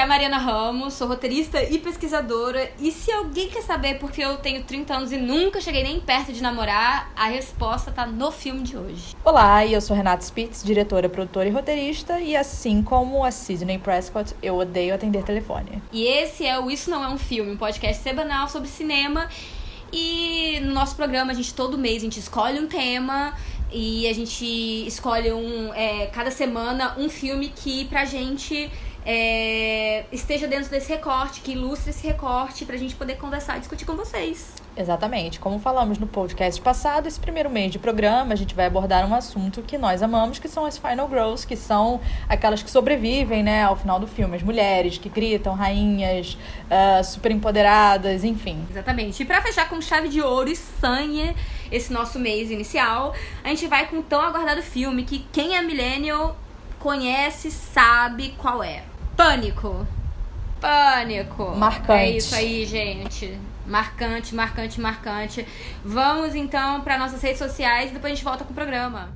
É a Mariana Ramos, sou roteirista e pesquisadora. E se alguém quer saber por que eu tenho 30 anos e nunca cheguei nem perto de namorar, a resposta tá no filme de hoje. Olá, eu sou Renata Spitz, diretora, produtora e roteirista, e assim como a Sidney Prescott, eu odeio atender telefone. E esse é o Isso Não É um Filme, um podcast semanal sobre cinema. E no nosso programa, a gente todo mês a gente escolhe um tema e a gente escolhe um é, cada semana um filme que pra gente é, esteja dentro desse recorte, que ilustre esse recorte pra gente poder conversar e discutir com vocês. Exatamente. Como falamos no podcast passado, esse primeiro mês de programa a gente vai abordar um assunto que nós amamos, que são as Final Girls, que são aquelas que sobrevivem né, ao final do filme. As mulheres que gritam, rainhas, uh, super empoderadas, enfim. Exatamente. E pra fechar com chave de ouro e sangue esse nosso mês inicial, a gente vai com o tão aguardado filme que quem é millennial conhece, sabe qual é. Pânico. Pânico. Marcante. É isso aí, gente. Marcante, marcante, marcante. Vamos então para nossas redes sociais e depois a gente volta com o programa.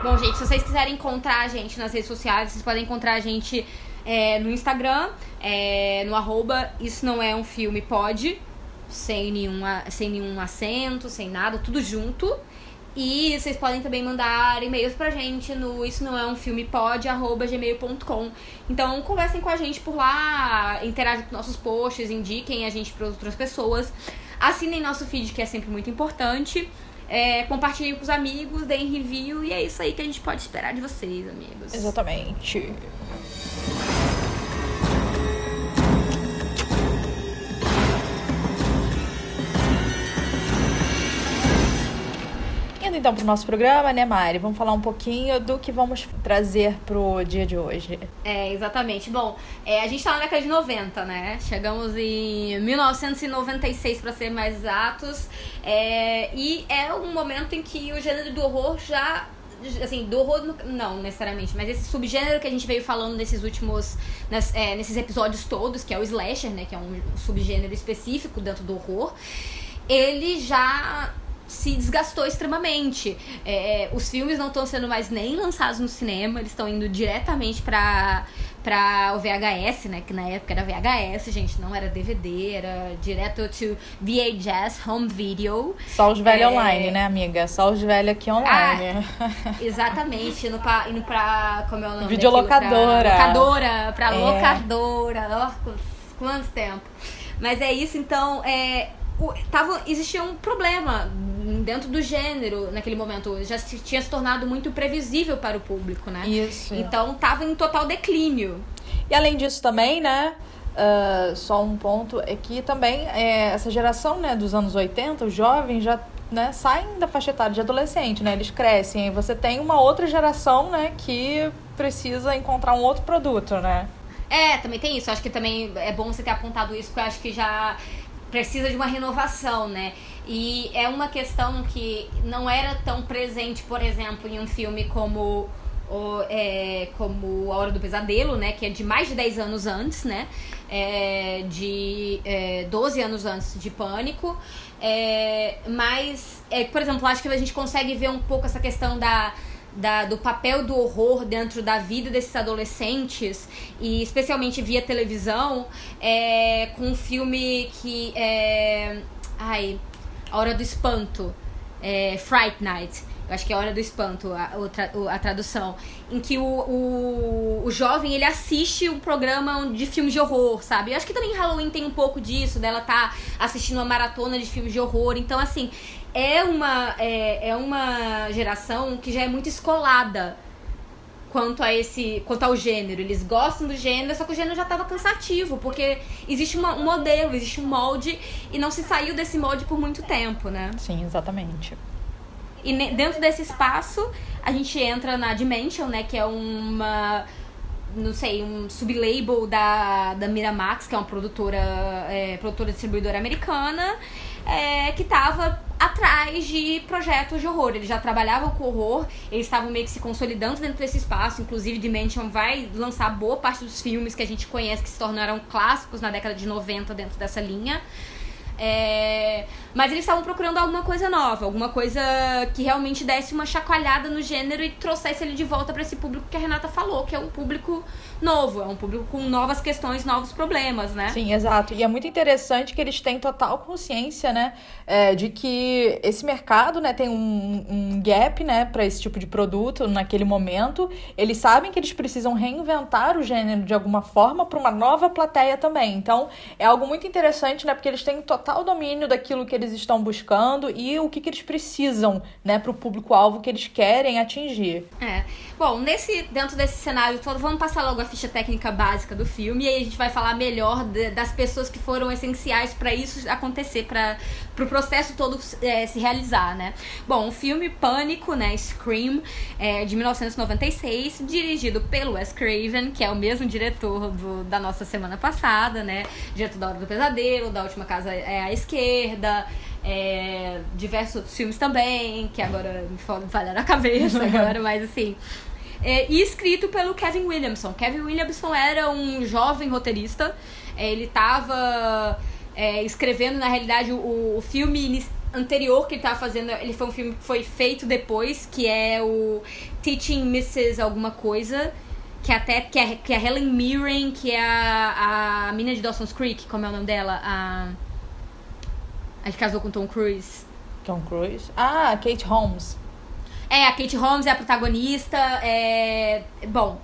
Bom, gente, se vocês quiserem encontrar a gente nas redes sociais, vocês podem encontrar a gente é, no Instagram, é, no arroba Isso Não É Um Filme Pode, sem nenhum, a- sem nenhum acento, sem nada, tudo junto. E vocês podem também mandar e-mails pra gente no isso não é um filme pode, arroba gmail.com. Então conversem com a gente por lá, interajam com nossos posts, indiquem a gente para outras pessoas. Assinem nosso feed, que é sempre muito importante. É, compartilhem com os amigos, deem review e é isso aí que a gente pode esperar de vocês, amigos. Exatamente. Então pro nosso programa, né, Mari? Vamos falar um pouquinho do que vamos trazer pro dia de hoje. É, exatamente. Bom, é, a gente tá na década de 90, né? Chegamos em 1996, para ser mais exatos. É, e é um momento em que o gênero do horror já. Assim, do horror não necessariamente, mas esse subgênero que a gente veio falando nesses últimos. é, nesses episódios todos, que é o slasher, né? Que é um subgênero específico dentro do horror. Ele já se desgastou extremamente. É, os filmes não estão sendo mais nem lançados no cinema, eles estão indo diretamente pra, pra o VHS, né? Que na época era VHS, gente, não era DVD, era direto to VHS, home video. Só os velhos É. online, né, amiga? Só os velhos aqui online. Exatamente, indo pra, indo pra como é o nome Videolocadora. Pra locadora, pra É. locadora. Ó, quanto tempo. Mas é isso, então, é, o, tava, existia um problema dentro do gênero naquele momento. Já se, tinha se tornado muito previsível para o público, né? Isso. Então tava em total declínio. E além disso também, né? ah, só um ponto é que também é, essa geração né, dos anos 80, os jovens já né, saem da faixa etária de adolescente, né? Eles crescem. E você tem uma outra geração, né, que precisa encontrar um outro produto, né? É, também tem isso. Acho que também é bom você ter apontado isso, porque eu acho que já precisa de uma renovação, né? E é uma questão que não era tão presente, por exemplo, em um filme como o, é, como A Hora do Pesadelo, né? Que é de mais de 10 anos antes, né? É, de é, 12 anos antes de Pânico. É, mas, é, por exemplo, acho que a gente consegue ver um pouco essa questão da, da- do papel do horror dentro da vida desses adolescentes e especialmente via televisão é, com um filme que é ai a hora do espanto é, Fright Night. Eu acho que é a hora do espanto a, o- a tradução. Em que o, o, o jovem ele assiste um programa de filmes de horror sabe? Eu acho que também Halloween tem um pouco disso dela tá assistindo uma maratona de filmes de horror. Então assim é uma, é, é uma geração que já é muito escolada quanto a esse quanto ao gênero. Eles gostam do gênero, só que o gênero já estava cansativo, porque existe uma, um modelo, existe um molde e não se saiu desse molde por muito tempo, né? Sim, exatamente. E dentro desse espaço, a gente entra na Dimension, né, que é uma não sei, um sublabel da, da Miramax, que é uma produtora, é, produtora distribuidora americana, é, que estava atrás de projetos de horror. Eles já trabalhavam com horror, eles estavam meio que se consolidando dentro desse espaço. Inclusive, Dimension vai lançar boa parte dos filmes que a gente conhece que se tornaram clássicos na década de 90 dentro dessa linha. É... Mas eles estavam procurando alguma coisa nova, alguma coisa que realmente desse uma chacoalhada no gênero e trouxesse ele de volta para esse público que a Renata falou, que é um público novo, é um público com novas questões, novos problemas, né? Sim, exato. E é muito interessante que eles têm total consciência, né, é, de que esse mercado, né, tem um, um gap, né, para esse tipo de produto naquele momento. Eles sabem que eles precisam reinventar o gênero de alguma forma para uma nova plateia também. Então, é algo muito interessante, né, porque eles têm total domínio daquilo que eles estão buscando e o que, que eles precisam, né, para o público-alvo que eles querem atingir. É. Bom, nesse, dentro desse cenário todo, vamos passar logo a ficha técnica básica do filme e aí a gente vai falar melhor de, das pessoas que foram essenciais para isso acontecer, para pro processo todo é, se realizar, né? Bom, o filme Pânico, né, Scream, é, de 1996, dirigido pelo Wes Craven, que é o mesmo diretor do, da nossa semana passada, né? Diretor da Hora do Pesadelo, da Última Casa é à Esquerda, é, diversos filmes também, que agora me falharam a cabeça agora, mas assim. É, e escrito pelo Kevin Williamson. Kevin Williamson era um jovem roteirista. É, ele estava é, escrevendo, na realidade, o, o filme anterior que ele estava fazendo. Ele foi um filme que foi feito depois, que é o Teaching Mrs. Alguma Coisa. Que é até que é, que é Helen Mirren, que é a, a mina de Dawson's Creek, como é o nome dela? A a gente casou com Tom Cruise. Tom Cruise? Ah, Kate Holmes. É, a Kate Holmes é a protagonista. É... Bom,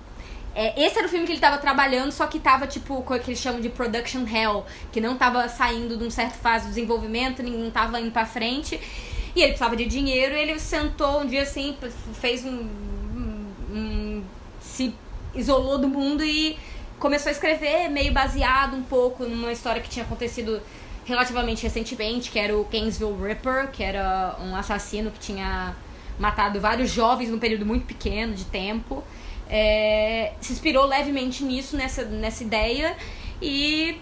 é, esse era o filme que ele tava trabalhando, só que tava, tipo, o que eles chamam de production hell, que não tava saindo de um certo fase do desenvolvimento, não tava indo pra frente. E ele precisava de dinheiro, e ele sentou um dia assim, fez um, um, se isolou do mundo e começou a escrever, meio baseado um pouco numa história que tinha acontecido relativamente recentemente, que era o Gainesville Ripper, que era um assassino que tinha matado vários jovens num período muito pequeno de tempo. É, se inspirou levemente nisso, nessa, nessa ideia, e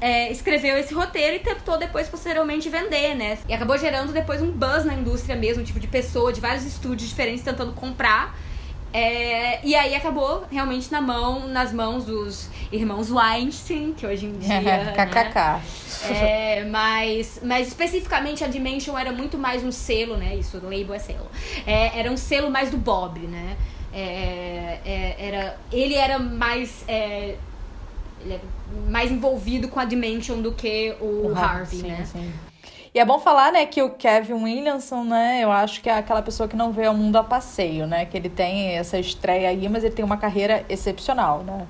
é, escreveu esse roteiro e tentou depois, posteriormente, vender, né? E acabou gerando depois um buzz na indústria mesmo, tipo de pessoa, de vários estúdios diferentes tentando comprar é, e aí acabou realmente na mão, nas mãos dos irmãos Weinstein, que hoje em dia. KKK. Né? É, mas, mas especificamente a Dimension era muito mais um selo, né? Isso, label é selo. É, era um selo mais do Bob, né? É, é era, ele era mais. É, ele era mais envolvido com a Dimension do que o, o Harvey, sim, né? Sim. E é bom falar, né, que o Kevin Williamson, né, eu acho que é aquela pessoa que não vê o mundo a passeio, né? Que ele tem essa estreia aí, mas ele tem uma carreira excepcional, né?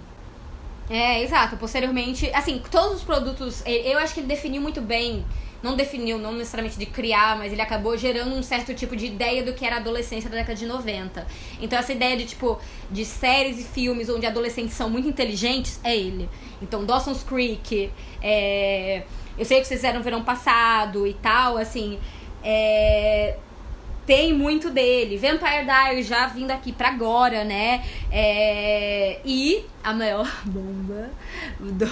É, exato. Posteriormente, assim, todos os produtos, eu acho que ele definiu muito bem não definiu, não necessariamente de criar, mas ele acabou gerando um certo tipo de ideia do que era a adolescência da década de 90. Então essa ideia de tipo de séries e filmes onde adolescentes são muito inteligentes é ele. Então Dawson's Creek, é, eu sei que vocês fizeram verão passado e tal, assim. É, tem muito dele. Vampire Diaries já vindo aqui pra agora, né? É, e a maior bomba do,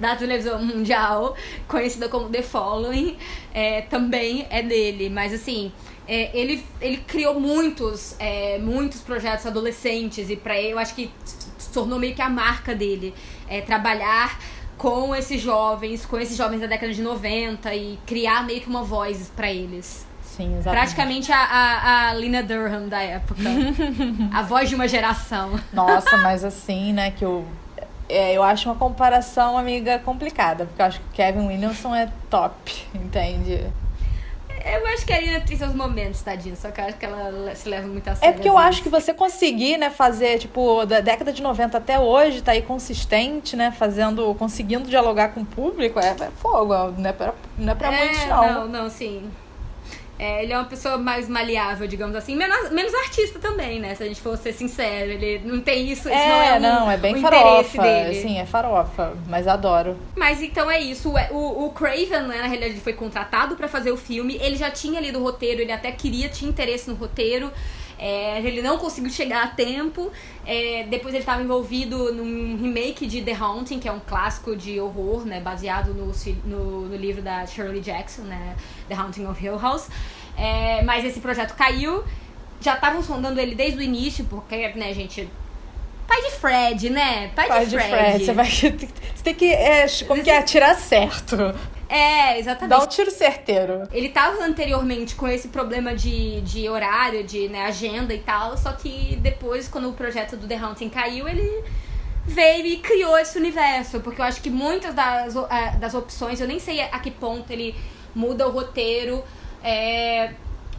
da televisão mundial, conhecida como The Following, é, também é dele. Mas assim, é, ele, ele criou muitos, é, muitos projetos adolescentes e para ele eu acho que tornou meio que a marca dele. É, trabalhar com esses jovens, com esses jovens da década de 90 e criar meio que uma voz para eles. Sim, exatamente. Praticamente a, a, a Lina Durham da época. a voz de uma geração. Nossa, mas assim, né, que eu. É, eu acho uma comparação, amiga, complicada, porque eu acho que Kevin Williamson é top, entende? Eu acho que a Lina tem seus momentos, tadinha. Só que eu acho que ela se leva muito a sério. É porque eu acho que você conseguir, né, fazer, tipo, da década de 90 até hoje, tá aí consistente, né, fazendo, conseguindo dialogar com o público, é, é fogo, não é pra, não é pra é, muitos, não. Não, não, sim. É, ele é uma pessoa mais maleável, digamos assim. Menos, menos artista também, né? Se a gente for ser sincero. Ele não tem isso, é, isso não é um, não, é bem um farofa. Sim, é farofa, mas adoro. Mas então é isso. O, o Craven, né, na realidade, ele foi contratado pra fazer o filme. Ele já tinha lido o roteiro, ele até queria, tinha interesse no roteiro. É, ele não conseguiu chegar a tempo. É, depois ele estava envolvido num remake de The Haunting, que é um clássico de horror, né? Baseado no, no, no livro da Shirley Jackson, né? The Haunting of Hill House. É, mas esse projeto caiu. Já estavam sondando ele desde o início, porque, né, gente, Pai de Fred, né? Pai, Pai de de Fred. Fred. Você, vai, você tem que. É, como que é? Atirar certo. É, exatamente. Dá um tiro certeiro. Ele tava anteriormente com esse problema de, de horário, de né, agenda e tal, só que depois, quando o projeto do The Haunting caiu, ele veio e criou esse universo. Porque eu acho que muitas das, eh, das opções, eu nem sei a que ponto ele muda o roteiro. É,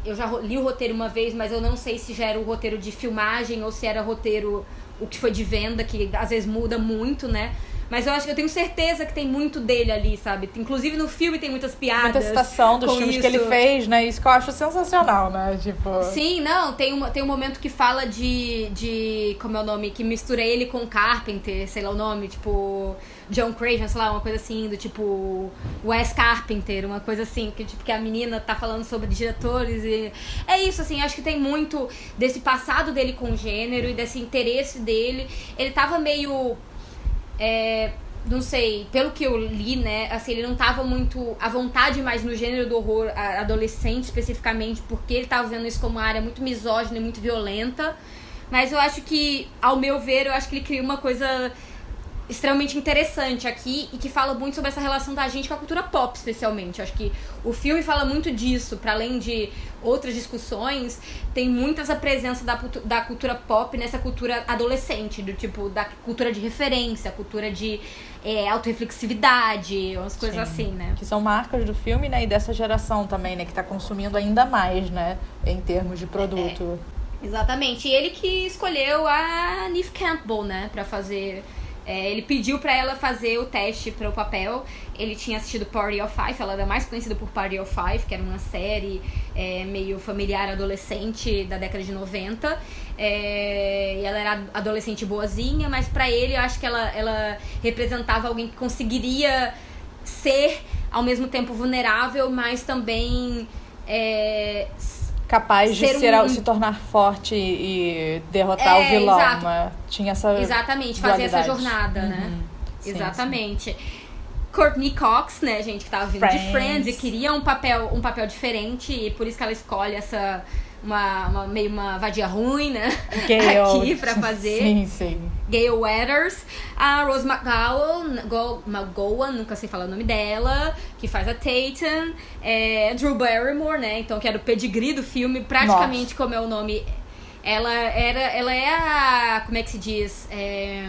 eu já li o roteiro uma vez, mas eu não sei se já era o roteiro de filmagem ou se era roteiro o que foi de venda, que às vezes muda muito, né? Mas eu acho que eu tenho certeza que tem muito dele ali, sabe? Inclusive no filme tem muitas piadas. Muita citação dos filmes isso. que ele fez, né? Isso que eu acho sensacional, né? Tipo. Sim, não, tem, uma, tem um momento que fala de, de. Como é o nome? Que mistura ele com Carpenter, sei lá o nome, tipo. John Craven, sei lá, uma coisa assim, do tipo. Wes Carpenter, uma coisa assim, que, tipo, que a menina tá falando sobre diretores e. É isso, assim, acho que tem muito desse passado dele com o gênero e desse interesse dele. Ele tava meio. É, não sei, pelo que eu li, né, assim, ele não tava muito à vontade mais no gênero do horror adolescente especificamente, porque ele tava vendo isso como uma área muito misógina e muito violenta. Mas eu acho que, ao meu ver, eu acho que ele cria uma coisa extremamente interessante aqui e que fala muito sobre essa relação da gente com a cultura pop, especialmente. Eu acho que o filme fala muito disso, para além de outras discussões, tem muito essa presença da, da cultura pop nessa cultura adolescente, do tipo, da cultura de referência, cultura de é, autorreflexividade, umas coisas Sim. assim, né? Que são marcas do filme, né? E dessa geração também, né? Que tá consumindo ainda mais, né? Em termos de produto. Exatamente. E ele que escolheu a Neve Campbell, né, pra fazer. É, ele pediu pra ela fazer o teste para o papel. Ele tinha assistido Party of Five, ela era mais conhecida por Party of Five, que era uma série é, meio familiar adolescente da década de 90. É, e ela era adolescente boazinha, mas pra ele eu acho que ela, ela representava alguém que conseguiria ser ao mesmo tempo vulnerável, mas também Capaz de Ser ser, um- se tornar forte e derrotar É, o vilão, exato. né? Tinha essa. Exatamente, fazer essa dualidade. jornada, né? Uhum. Sim, Exatamente. Courtney Cox, né, gente, que tava vindo de Friends. Friends e queria um papel, um papel diferente e por isso que ela escolhe essa uma, uma- meio uma vadia ruim, né? Gale. Aqui pra fazer. Sim, sim. Gayle Weathers, a Rose McGowan, Go- McGowan, nunca sei falar o nome dela, que faz a Tatum, é, Drew Barrymore, né, então que era o pedigree do filme, praticamente como é o nome, ela era, ela é a, como é que se diz, é,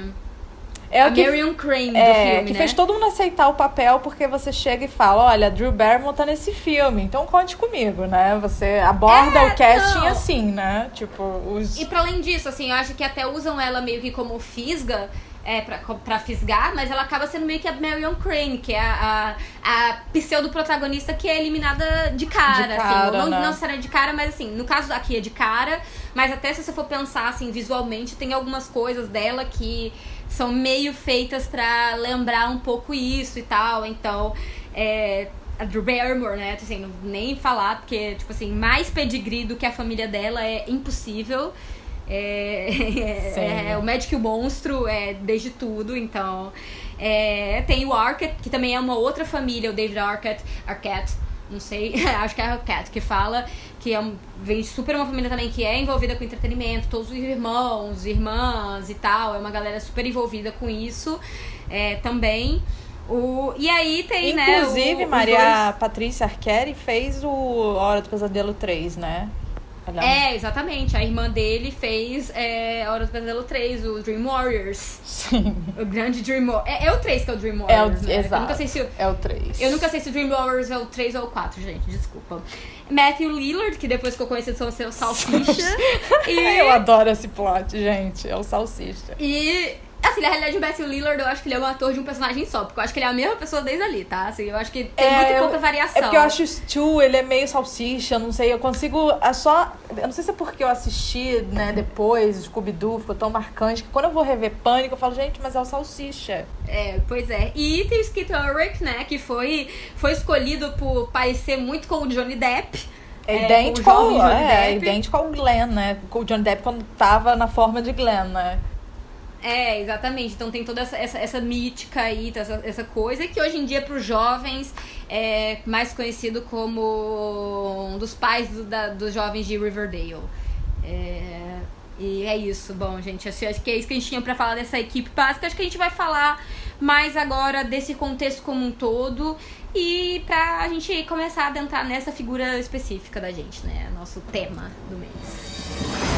É a o que, Marion Crane do é, filme, que né? fez todo mundo aceitar o papel porque você chega e fala: olha, Drew Barrymore tá nesse filme, então conte comigo, né? Você aborda É, o casting não. assim, né? Tipo, os. E pra além disso, assim, eu acho que até usam ela meio que como fisga, é, pra, pra fisgar, mas ela acaba sendo meio que a Marion Crane, que é a, a, a pseudo-protagonista que é eliminada de cara, De assim. cara, Não, né? não será de cara, mas assim, no caso aqui é de cara, mas até se você for pensar, assim, visualmente, tem algumas coisas dela que são meio feitas pra lembrar um pouco isso e tal, então... É, a Drew Barrymore, né? Assim, não nem falar, porque, tipo assim, mais pedigree do que a família dela é impossível. É, é, é o Magic e o Monstro, é desde tudo, então. É, tem o Arquette, que também é uma outra família, o David Arquette, Arquette não sei, acho que é a Arquette que fala, que é um, vem super uma família também que é envolvida com entretenimento, todos os irmãos, irmãs e tal, é uma galera super envolvida com isso é, também. O, e aí tem, né? Inclusive, o, os Maria Patrícia Arqueri fez o Hora do Pesadelo 3, né? É, exatamente. A irmã dele fez é, Hora do Pesadelo 3, o Dream Warriors. Sim. O grande Dream Warriors. É, é o 3 que é o Dream É o, Warriors, né? Eu exato. nunca sei se o, É o 3. eu nunca sei se o Dream Warriors é o 3 ou o 4, gente. Desculpa. Matthew Lillard, que depois ficou conhecido como seu Salsicha. e, Eu adoro esse plot, gente. É o Salsicha. e Assim, na realidade, o Matthew Lillard, eu acho que ele é um ator de um personagem só, porque eu acho que ele é a mesma pessoa desde ali, tá? Assim, eu acho que tem É, muito pouca variação. É porque eu acho o Stu, ele é meio salsicha, não sei, eu consigo é só, eu não sei se é porque eu assisti, né, depois, Scooby-Doo, ficou tão marcante, que quando eu vou rever Pânico, eu falo, gente, mas é o salsicha. É, pois é. E tem o Skeet Ulrich, né, que foi, foi escolhido por parecer muito com o Johnny Depp. É, É, idêntico, o ao, é, Depp. idêntico ao Glenn, né, com o Johnny Depp quando tava na forma de Glenn, né. É, exatamente. Então tem toda essa, essa, essa mítica aí, essa, essa coisa que hoje em dia para os jovens é mais conhecido como um dos pais do- da- dos jovens de Riverdale. É, e é isso. Bom, gente, acho, acho que é isso que a gente tinha para falar dessa equipe básica. Acho que a gente vai falar mais agora desse contexto como um todo e pra gente começar a adentrar nessa figura específica da gente, né? Nosso tema do mês.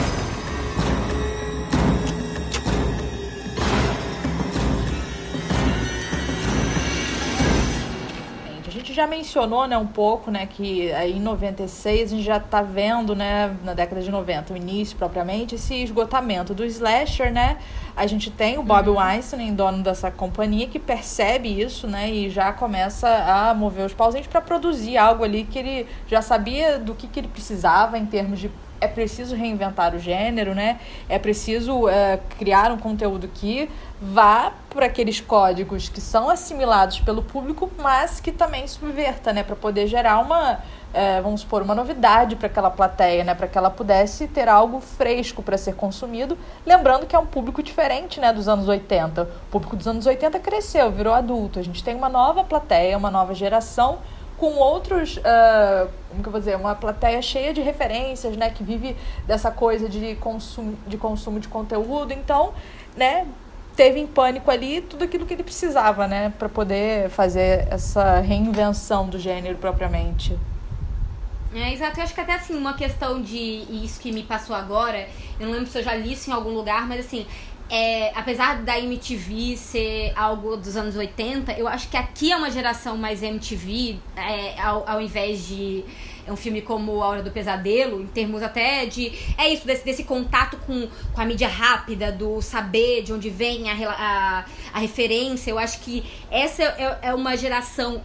Gente, A gente já mencionou, né, um pouco, né, que aí em 96 a gente já tá vendo, né, na década de 90, o início propriamente, esse esgotamento do slasher, né? A gente tem o Bob Weinstein, dono dessa companhia, que percebe isso, né, e já começa a mover os pauzinhos para produzir algo ali que ele já sabia do que, que ele precisava em termos de é preciso reinventar o gênero, né? É preciso é, criar um conteúdo que vá por aqueles códigos que são assimilados pelo público, mas que também subverta, né? Para poder gerar uma, é, vamos supor, uma novidade para aquela plateia, né? Para que ela pudesse ter algo fresco para ser consumido. Lembrando que é um público diferente, né? Dos anos 80. O público dos anos 80 cresceu, virou adulto. A gente tem uma nova plateia, uma nova geração com outros, ah, como que eu vou dizer, uma plateia cheia de referências, né, que vive dessa coisa de consumo de, consumo de conteúdo. Então, né, teve em pânico ali tudo aquilo que ele precisava, né, para poder fazer essa reinvenção do gênero propriamente. É, exato. Eu acho que até assim, uma questão de isso que me passou agora, eu não lembro se eu já li isso em algum lugar, mas assim, é, apesar da MTV ser algo dos anos 80, eu acho que aqui é uma geração mais MTV, é, ao, ao invés de é um filme como A Hora do Pesadelo, em termos até de. É isso, desse, desse contato com, com a mídia rápida, do saber de onde vem a, a, a referência. Eu acho que essa é, é uma geração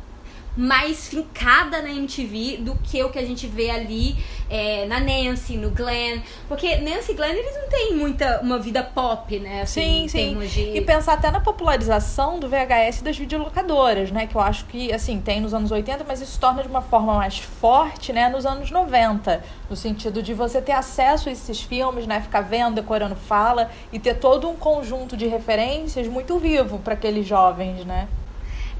mais fincada na MTV do que o que a gente vê ali é, na Nancy, no Glenn. Porque Nancy e Glenn, eles não têm muita uma vida pop, né? Assim, Sim, sim. de... E pensar até na popularização do VHS e das videolocadoras, né? Que eu acho que, assim, tem nos anos 80, mas isso torna de uma forma mais forte, né? Nos anos 90. No sentido de você ter acesso a esses filmes, né? Ficar vendo, decorando fala e ter todo um conjunto de referências muito vivo para aqueles jovens, né?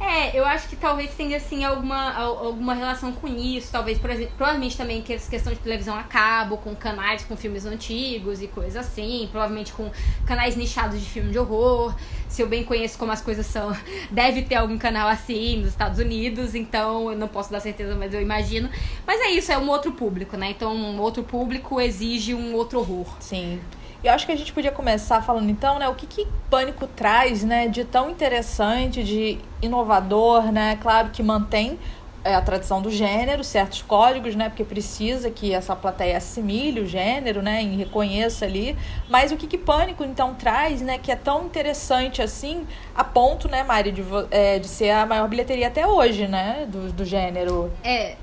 É, eu acho que talvez tenha assim alguma, al- alguma relação com isso, talvez, por exemplo, provavelmente também que essa questão de televisão a cabo, com canais com filmes antigos e coisas assim, provavelmente com canais nichados de filme de horror. Se eu bem conheço como as coisas são, deve ter algum canal assim nos Estados Unidos, então eu não posso dar certeza, mas eu imagino. Mas é isso, é um outro público, né? Então um outro público exige um outro horror. Sim. E eu acho que a gente podia começar falando então, né, o que, que Pânico traz, né, de tão interessante, de inovador, né, claro que mantém é, a tradição do gênero, certos códigos, né, porque precisa que essa plateia assimile o gênero, né, e reconheça ali, mas o que que Pânico então traz, né, que é tão interessante assim, a ponto, né, Mari, de, é, de ser a maior bilheteria até hoje, né, do, do gênero. É,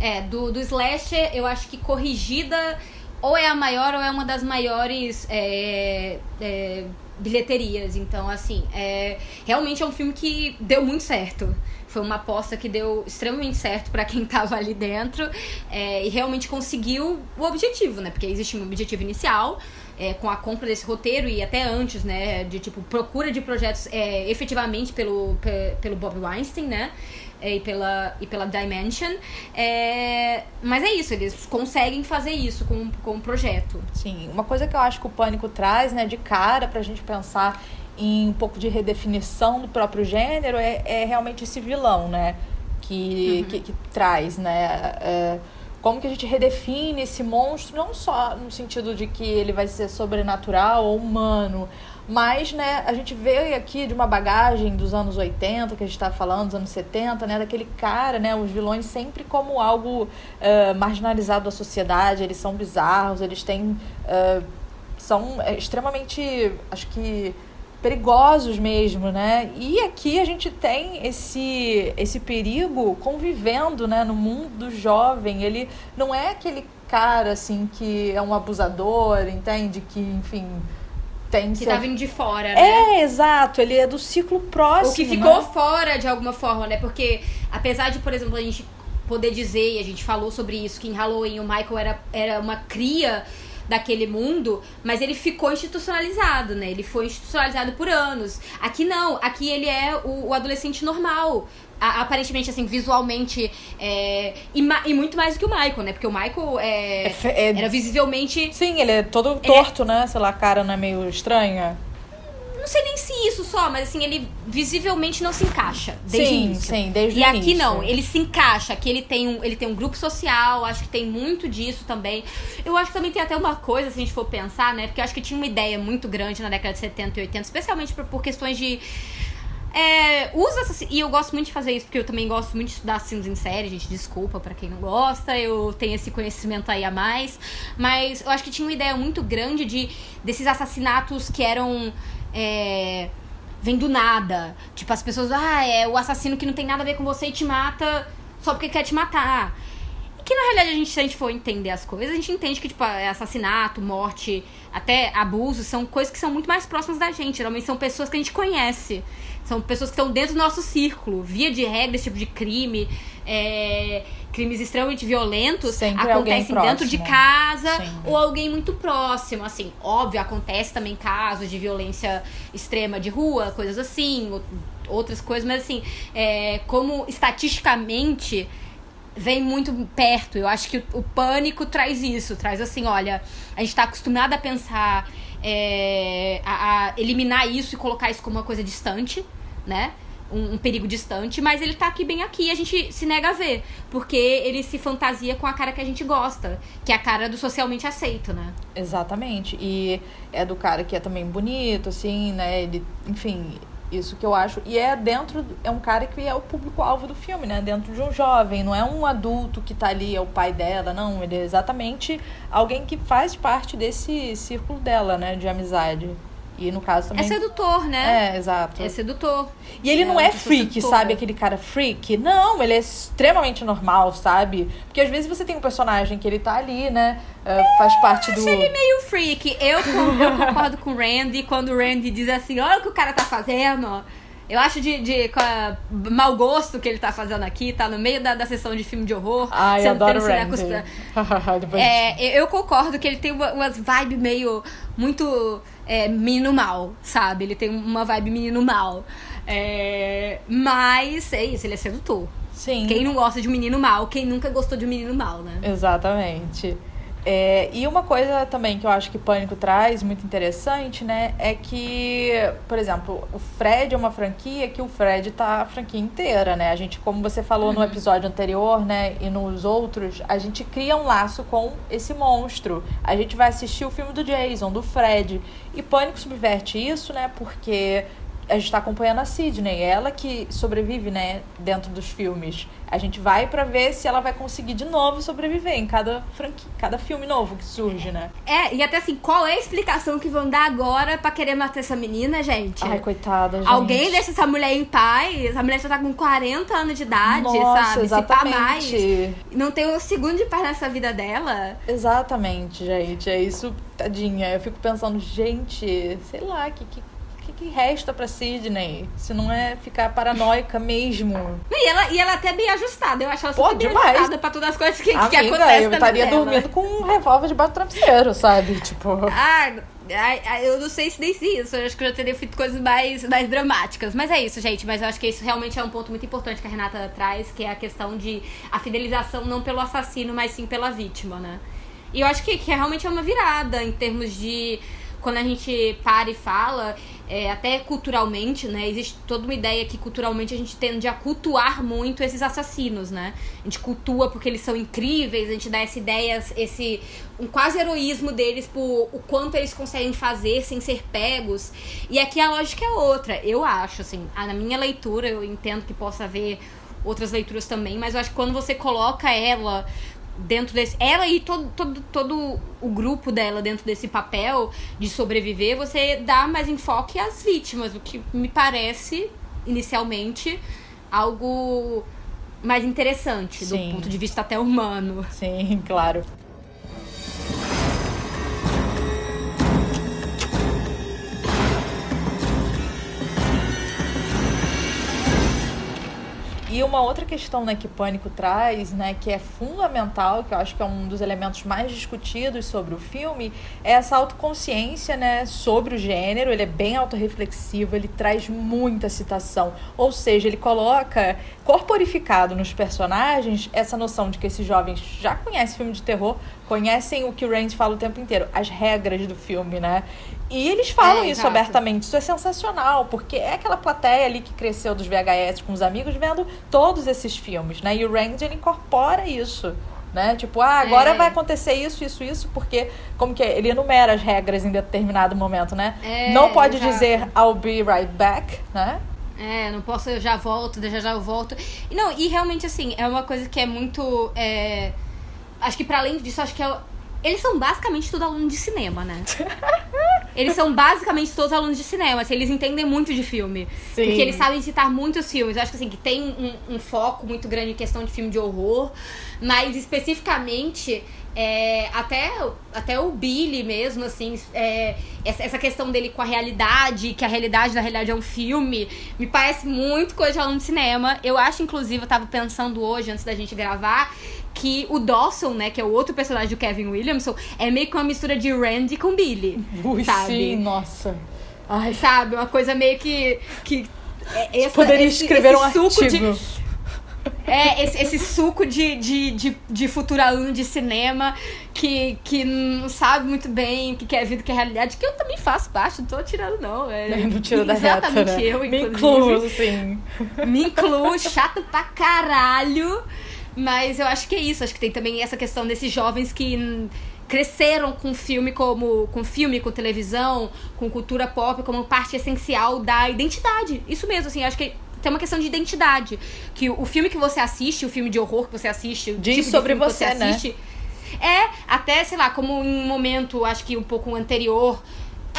é do, do slasher, eu acho que corrigida ou é a maior ou é uma das maiores é, é, bilheterias. Então, assim, é, realmente é um filme que deu muito certo. Foi uma aposta que deu extremamente certo pra quem tava ali dentro é, e realmente conseguiu o objetivo, né? Porque existe um objetivo inicial é, com a compra desse roteiro e até antes, né? De tipo procura de projetos é, efetivamente pelo, pe- pelo Bob Weinstein, né? É, e pela, e pela Dimension. É, mas é isso, eles conseguem fazer isso com, com o projeto. Sim, uma coisa que eu acho que o Pânico traz, né, de cara pra gente pensar em um pouco de redefinição do próprio gênero é, é realmente esse vilão, né, que, que, que traz, né, é, como que a gente redefine esse monstro, não só no sentido de que ele vai ser sobrenatural ou humano, mas, né, a gente veio aqui de uma bagagem dos anos 80, que a gente está falando, dos anos 70, né, daquele cara, né, os vilões sempre como algo eh, marginalizado da sociedade, eles são bizarros, eles têm... eh, são eh, extremamente, acho que perigosos mesmo, né? E aqui a gente tem esse esse perigo convivendo, né, no mundo jovem. Ele não é aquele cara assim que é um abusador, entende? Que, enfim, tem Que seu- tá vindo de fora, né? É, exato, ele é do ciclo próximo. O que ficou né? fora de alguma forma, né? Porque apesar de, por exemplo, a gente poder dizer, e a gente falou sobre isso, que em Halloween o Michael era, era uma cria daquele mundo, mas ele ficou institucionalizado, né? Ele foi institucionalizado por anos. Aqui não, aqui ele é o, o adolescente normal. A- aparentemente, assim, visualmente, é, e, e muito mais do que o Michael, né? Porque o Michael é, É é- era visivelmente Sim, ele é todo torto, né? Sei lá, a cara não é meio estranha. não sei nem se isso só, mas assim, ele visivelmente não se encaixa desde o sim, início. sim, desde E o aqui início. não, ele se encaixa, aqui ele tem um, ele tem um grupo social, acho que tem muito disso também. Eu acho que também tem até uma coisa, se a gente for pensar, né? Porque eu acho que tinha uma ideia muito grande na década de 70 e 80, especialmente por, por questões de. É, usa assassinos. E eu gosto muito de fazer isso, porque eu também gosto muito de estudar assassinos em série, gente. Desculpa pra quem não gosta, eu tenho esse conhecimento aí a mais. Mas eu acho que tinha uma ideia muito grande de desses assassinatos que eram. É, vem do nada. Tipo, as pessoas, ah, é o assassino que não tem nada a ver com você e te mata só porque quer te matar. Que na realidade a gente, se a gente for entender as coisas, a gente entende que, tipo, assassinato, morte, até abuso, são coisas que são muito mais próximas da gente. Geralmente são pessoas que a gente conhece. São pessoas que estão dentro do nosso círculo. Via de regra, esse tipo de crime, é, crimes extremamente violentos, Sempre acontecem dentro de casa Sim. ou alguém muito próximo, assim. Óbvio, acontece também casos de violência extrema de rua, coisas assim, ou- outras coisas, mas assim, é, como estatisticamente vem muito perto. Eu acho que o, o pânico traz isso, traz assim, olha, a gente tá acostumado a pensar, é, a, a eliminar isso e colocar isso como uma coisa distante, né? Um, um perigo distante, mas ele tá aqui bem aqui a gente se nega a ver. Porque ele se fantasia com a cara que a gente gosta, que é a cara do socialmente aceito, né? Exatamente. E é do cara que é também bonito, assim, né? Ele, enfim, isso que eu acho. E é dentro. É um cara que é o público-alvo do filme, né? Dentro de um jovem. Não é um adulto que tá ali, é o pai dela, não. Ele é exatamente alguém que faz parte desse círculo dela, né? De amizade. E no caso também. É sedutor, né? É, exato. É sedutor. E ele É não uma é pessoa freak, sabe? Aquele cara freak. Não, ele é extremamente normal, sabe? Porque às vezes você tem um personagem que ele tá ali, né? eh, faz parte do. Acho ele meio freak. Eu, eu concordo com o Randy quando o Randy diz assim: olha o que o cara tá fazendo. Eu acho de, de mau gosto que ele tá fazendo aqui, tá no meio da, da sessão de filme de horror. Ai, você eu adoro o Depois- É, eu concordo que ele tem uma- umas vibes meio. muito. É, menino mal, sabe? Ele tem uma vibe menino mal. É, mas é isso, ele é sedutor. Sim. Quem não gosta de um menino mal, quem nunca gostou de um menino mal, né? Exatamente. É, e uma coisa também que eu acho que Pânico traz, muito interessante, né? É que, por exemplo, o Fred é uma franquia que o Fred tá a franquia inteira, né? A gente, como você falou no episódio anterior, né? E nos outros, a gente cria um laço com esse monstro. A gente vai assistir o filme do Jason, do Fred. E Pânico subverte isso, né? Porque a gente tá acompanhando a Sidney, ela que sobrevive, né, dentro dos filmes. A gente vai pra ver se ela vai conseguir de novo sobreviver em cada franquia, cada filme novo que surge, né? É, e até assim, qual é a explicação que vão dar agora pra querer matar essa menina, gente? Ai, coitada, gente. Alguém deixa essa mulher em paz? Essa mulher já tá com 40 anos de idade, Nossa, sabe? exatamente. Se pá mais. Não tem um segundo de paz nessa vida dela. Exatamente, gente. É isso, tadinha. Eu fico pensando, gente, sei lá, que que que, que resta pra Sidney? Se não é ficar paranoica mesmo. E ela, e ela até bem ajustada. Eu acho ela Pô, super bem demais. ajustada pra todas as coisas que, que Amiga, acontecem eu estaria dela. dormindo com um revólver debaixo do travesseiro, sabe? Tipo. Ah, eu não sei se nem isso. Eu acho que eu já teria feito coisas mais, mais dramáticas. Mas é isso, gente. Mas eu acho que isso realmente é um ponto muito importante que a Renata traz, que é a questão de a fidelização não pelo assassino, mas sim pela vítima, né? E eu acho que, que realmente é uma virada em termos de. Quando a gente para e fala, é, até culturalmente, né? Existe toda uma ideia que culturalmente a gente tende a cultuar muito esses assassinos, né? A gente cultua porque eles são incríveis, a gente dá essa ideia, esse um quase heroísmo deles por o quanto eles conseguem fazer sem ser pegos. E aqui a lógica é outra, eu acho, assim, na minha leitura, eu entendo que possa haver outras leituras também, mas eu acho que quando você coloca ela dentro desse. Ela e todo, todo, todo o grupo dela dentro desse papel de sobreviver, você dá mais enfoque às vítimas, o que me parece, inicialmente, algo mais interessante Sim. do ponto de vista até humano. Sim, claro. E uma outra questão né, que Pânico traz, né, que é fundamental, que eu acho que é um dos elementos mais discutidos sobre o filme, é essa autoconsciência né, sobre o gênero. Ele é bem autorreflexivo, ele traz muita citação. Ou seja, ele coloca corporificado nos personagens essa noção de que esses jovens já conhecem filme de terror, conhecem o que o Randy fala o tempo inteiro, as regras do filme, né? E eles falam É, isso abertamente. Isso é sensacional, porque é aquela plateia ali que cresceu dos VHS com os amigos vendo todos esses filmes, né? E o Randy, ele incorpora isso. Né? Tipo, ah, agora É. vai acontecer isso, isso, isso, porque como que é? ele enumera as regras em determinado momento, né? É, Não pode exato. dizer I'll be right back, né? É, não posso, eu já volto, já já eu volto. Não, e realmente, assim, é uma coisa que é muito. é, Acho que pra além disso, acho que é. Eles são basicamente tudo aluno de cinema, né? Eles são basicamente todos alunos de cinema, assim, eles entendem muito de filme. Sim. Porque eles sabem citar muitos filmes. Eu acho que assim, que tem um, um foco muito grande em questão de filme de horror, mas especificamente. É, até, até o Billy mesmo, assim, é, essa, questão dele com a realidade, que a realidade na realidade é um filme, me parece muito coisa de aluno de cinema. Eu acho, inclusive, eu tava pensando hoje, antes da gente gravar, que o Dawson, né, que é o outro personagem do Kevin Williamson, é meio que uma mistura de Randy com Billy. Ui, sabe? sim, nossa. Ai, Sabe? Uma coisa meio que. que essa, poderia esse- escrever esse um suco artigo. De, é, esse, esse suco de, de, de, de futuro aluno de cinema que, que não sabe muito bem o que é vida, o que é realidade, que eu também faço parte, não tô tirando, não. É, Não tira da reta, Exatamente né? eu, Me incluo, sim. Me incluo, chato pra caralho. Mas eu acho que é isso. Acho que tem também essa questão desses jovens que cresceram com filme como com filme, com televisão, com cultura pop como parte essencial da identidade. Isso mesmo, assim, acho que tem uma questão de identidade. Que o filme que você assiste, o filme de horror que você assiste, o Diz tipo de sobre filme que você, né? É, até, sei lá, como em um momento, acho que um pouco anterior.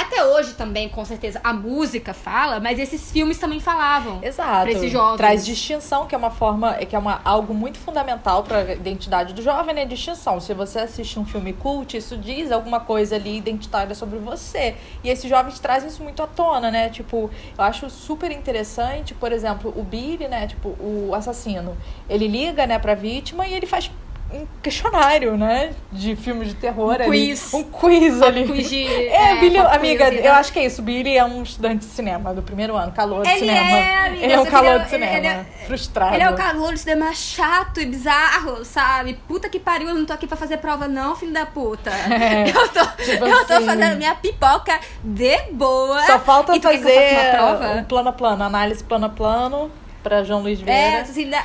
Até hoje também, com certeza, a música fala, mas esses filmes também falavam. Exato. Pra esses jovens. Traz distinção, que é uma forma, que é uma, algo muito fundamental para a identidade do jovem, né? Distinção. Se você assiste um filme cult, isso diz alguma coisa ali identitária sobre você. E esses jovens trazem isso muito à tona, né? Tipo, eu acho super interessante, por exemplo, o Billy, né? Tipo, o assassino. Ele liga, né, pra vítima e ele faz um questionário, né? De filme de terror Um ali. quiz. Um quiz ali. quiz de- É, é, Billy, amiga, quiz, eu né? acho que é isso. Billy é um estudante de cinema do primeiro ano, calor de Ele cinema. é, amiga, ele é um calor ele é- de cinema. ele é- frustrado. Ele é o calor de cinema chato e bizarro, sabe? Puta que pariu, eu não tô aqui pra fazer prova, não, filho da puta. É, eu tô, tipo eu tô assim. fazendo minha pipoca de boa. Só falta fazer uma prova? um plano a plano, análise plano a plano pra João Luiz É, Vieira. assim, da-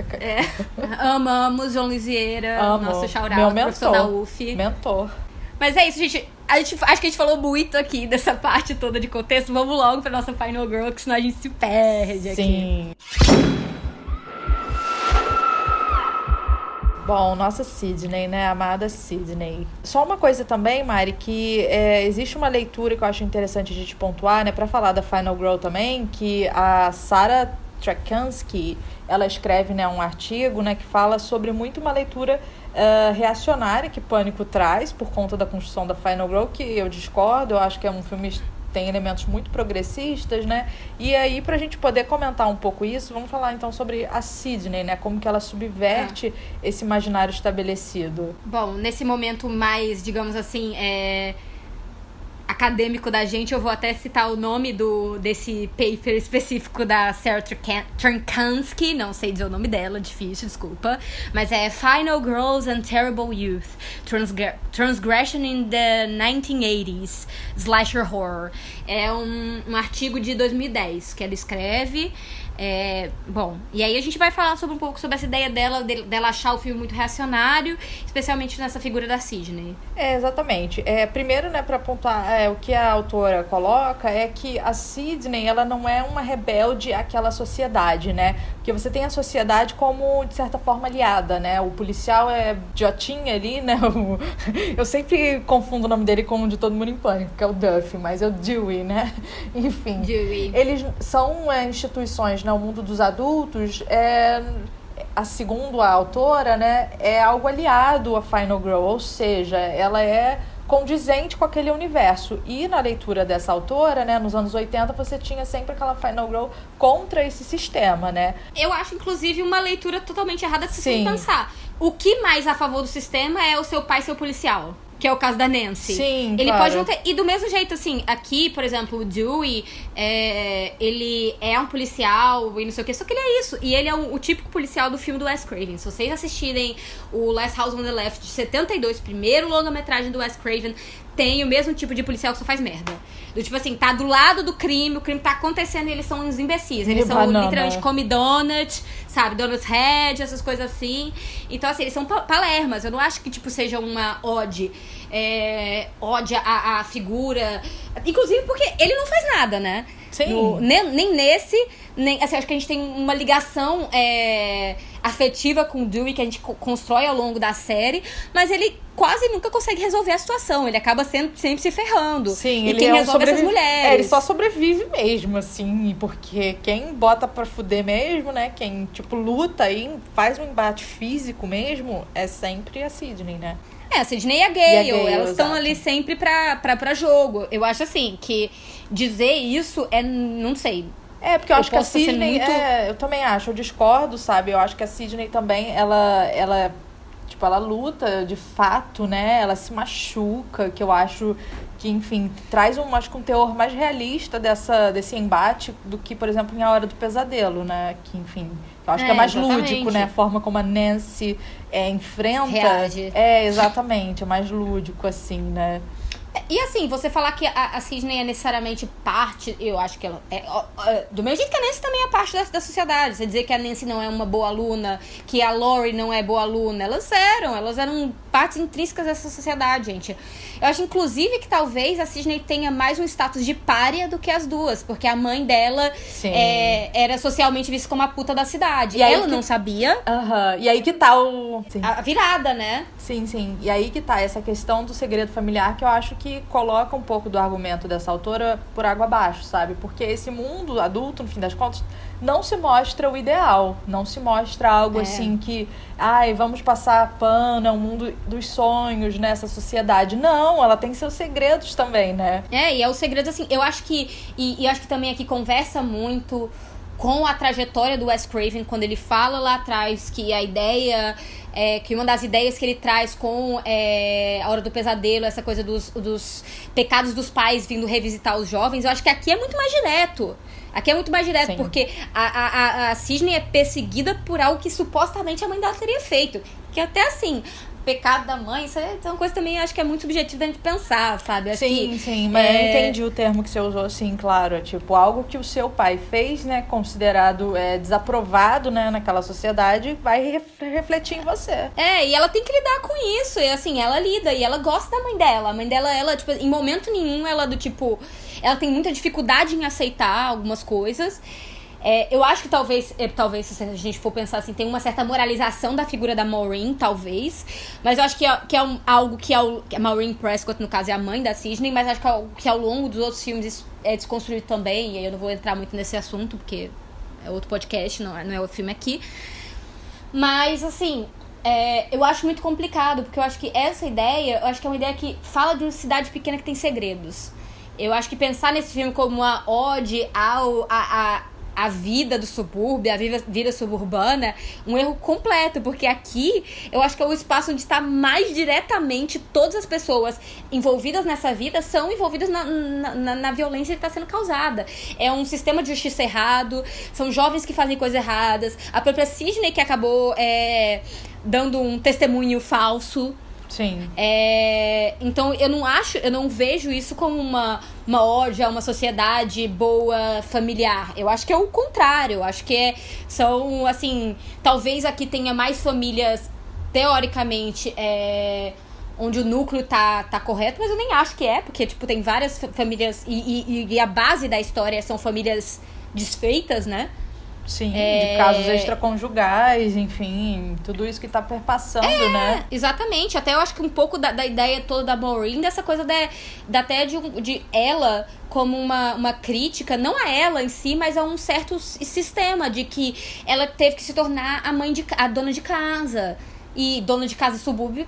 é. Amamos João Lisieira, Amo. nosso Meu chaurado, profissional mentor. UF. Mentor. Mas é isso, gente. A gente. Acho que a gente falou muito aqui dessa parte toda de contexto. Vamos logo pra nossa Final Girl, que senão a gente se perde aqui. Sim. Bom, nossa Sidney, né? Amada Sidney. Só uma coisa também, Mari, que é, existe uma leitura que eu acho interessante a gente pontuar, né? Pra falar da Final Girl também, que a Sarah Trakansky, ela escreve né, um artigo né, que fala sobre muito uma leitura ah, reacionária que Pânico traz por conta da construção da Final Girl, que eu discordo, eu acho que é um filme tem elementos muito progressistas, né? E aí, pra gente poder comentar um pouco isso, vamos falar então sobre a Sidney, né? Como que ela subverte esse imaginário estabelecido. Bom, nesse momento mais, digamos assim, é, acadêmico da gente, eu vou até citar o nome do desse paper específico da Sarah Trnkansky, não sei dizer o nome dela, difícil, desculpa, mas é Final Girls and Terrible Youth, Transgre- Transgression in the 1980s, Slasher Horror. É um, um artigo de 2010 que ela escreve. É, bom, e aí a gente vai falar sobre um pouco sobre essa ideia dela, de- dela achar o filme muito reacionário, especialmente nessa figura da Sidney. É, exatamente. É, primeiro, né, para apontar, é, o que a autora coloca é que a Sidney, ela não é uma rebelde àquela sociedade, né? Porque você tem a sociedade como, de certa forma, aliada, né? O policial é Jotinha ali, né? Eu sempre confundo o nome dele com o de Todo Mundo em Pânico, que é o Duffy, mas é o Dewey, né? Enfim. Dewey. Eles são é, instituições, né? O mundo dos adultos é a segundo a autora, né, é algo aliado a Final Girl, ou seja, ela é condizente com aquele universo. E na leitura dessa autora, né, nos anos 80, você tinha sempre aquela Final Girl contra esse sistema, né? Eu acho, inclusive, uma leitura totalmente errada se você pensar. O que mais a favor do sistema é o seu pai ser policial? Que é o caso da Nancy. Sim, Ele claro. pode não ter... E do mesmo jeito, assim, aqui, por exemplo, o Dewey, é... ele é um policial e não sei o que, só que ele é isso. E ele é um, o típico policial do filme do Wes Craven. Se vocês assistirem o Last House on the Left de 72, primeiro longa-metragem do Wes Craven, tem o mesmo tipo de policial que só faz merda. Do tipo assim, tá do lado do crime, o crime tá acontecendo e eles são uns imbecis. Eles E são banana. literalmente come donut, sabe? Donuts head, essas coisas assim. Então, assim, eles são pa- palermas. Eu não acho que, tipo, seja uma ode. É, ode a, a figura. Inclusive porque ele não faz nada, né? Sim. No- nem, nem nesse, nem. Assim, acho que a gente tem uma ligação é, afetiva com o Dewey que a gente co- constrói ao longo da série, mas ele quase nunca consegue resolver a situação. Ele acaba sendo, sempre se ferrando. Sim, e ele quem é um resolve essas sobrevi- mulheres. É, ele só sobrevive mesmo, assim, porque quem bota pra fuder mesmo, né? Quem, tipo, luta e faz um embate físico mesmo, é sempre a Sidney, né? É, a Sidney e a Gale, E a Gale, elas estão ali sempre pra, pra, pra jogo. Eu acho assim, que dizer isso é, não sei. É, porque eu, Eu acho que a Sidney. muito- É, eu também acho, eu discordo, sabe? Eu acho que a Sidney também, ela. ela Tipo, ela luta de fato, né? Ela se machuca, que eu acho que, enfim, traz um, acho que um teor mais realista dessa, desse embate do que, por exemplo, em A Hora do Pesadelo, né? Que, enfim, eu acho que é É, mais exatamente. lúdico, né? A forma como a Nancy é, enfrenta. Reage. É, exatamente, é mais lúdico, assim, né? E assim, você falar que a, a Sidney é necessariamente parte, eu acho que ela é. Do mesmo jeito que a Nancy também é parte da, da sociedade. Você dizer que a Nancy não é uma boa aluna, que a Lori não é boa aluna, elas eram, elas eram partes intrínsecas dessa sociedade, gente. Eu acho, inclusive, que talvez a Sidney tenha mais um status de párea do que as duas, porque a mãe dela é, era socialmente vista como a puta da cidade. E aí ela que- não sabia Aham. E aí que tá o. Sim. a virada, né? Sim, sim. E aí que tá essa questão do segredo familiar que eu acho que coloca um pouco do argumento dessa autora por água abaixo, sabe? Porque esse mundo adulto, no fim das contas, não se mostra o ideal. Não se mostra algo É. assim que, ai, vamos passar pano, é um mundo dos sonhos nessa sociedade. Não, ela tem seus segredos também, né? É, e é o segredo assim, eu acho que. E, e acho que também aqui conversa muito com a trajetória do Wes Craven, quando ele fala lá atrás que a ideia. É, que uma das ideias que ele traz com é, a Hora do Pesadelo, essa coisa dos, dos pecados dos pais vindo revisitar os jovens, eu acho que aqui é muito mais direto. Aqui é muito mais direto, Sim. porque a, a, a, a Sidney é perseguida por algo que supostamente a mãe dela teria feito. Que até assim, pecado da mãe, isso é uma coisa também acho que é muito subjetiva da gente pensar, sabe? Acho Sim, que, sim, mas é, eu entendi o termo que você usou, sim, claro. É tipo, algo que o seu pai fez, né, considerado é, desaprovado, né, naquela sociedade, vai ref- refletir em você. É, e ela tem que lidar com isso. E assim, ela lida e ela gosta da mãe dela. A mãe dela, ela, tipo, em momento nenhum, ela do tipo. Ela tem muita dificuldade em aceitar algumas coisas. É, eu acho que talvez, é, talvez, se a gente for pensar assim, tem uma certa moralização da figura da Maureen, talvez. Mas eu acho que é, que é um- algo que, ao, que a Maureen Prescott, no caso, é a mãe da Sidney, mas acho que, ao, que ao longo dos outros filmes isso é desconstruído também. E aí eu não vou entrar muito nesse assunto, porque é outro podcast, não é, não é o filme aqui. Mas, assim, é, eu acho muito complicado, porque eu acho que essa ideia, eu acho que é uma ideia que fala de uma cidade pequena que tem segredos. Eu acho que pensar nesse filme como uma ode ao, a, a, a vida do subúrbio, a vida, vida suburbana, um erro completo, porque aqui eu acho que é o espaço onde está mais diretamente todas as pessoas envolvidas nessa vida são envolvidas na, na, na- violência que está sendo causada. É um sistema de justiça errado, são jovens que fazem coisas erradas, a própria Sidney que acabou é, dando um testemunho falso. Sim. É, então eu não acho, eu não vejo isso como uma, uma ódio a uma sociedade boa, familiar. Eu acho que é o contrário. Eu acho que é, são, assim, talvez aqui tenha mais famílias, teoricamente, é, onde o núcleo tá, tá correto, mas eu nem acho que é, porque, tipo, tem várias famílias. E, e, e a base da história são famílias desfeitas, né? Sim, é... de casos extraconjugais, enfim, tudo isso que tá perpassando, é, né? Exatamente. Até eu acho que um pouco da, da ideia toda da Maureen, dessa coisa da, da até de, de ela como uma, uma crítica, não a ela em si, mas a um certo sistema de que ela teve que se tornar a mãe de a dona de casa. E dona de casa subúrbio,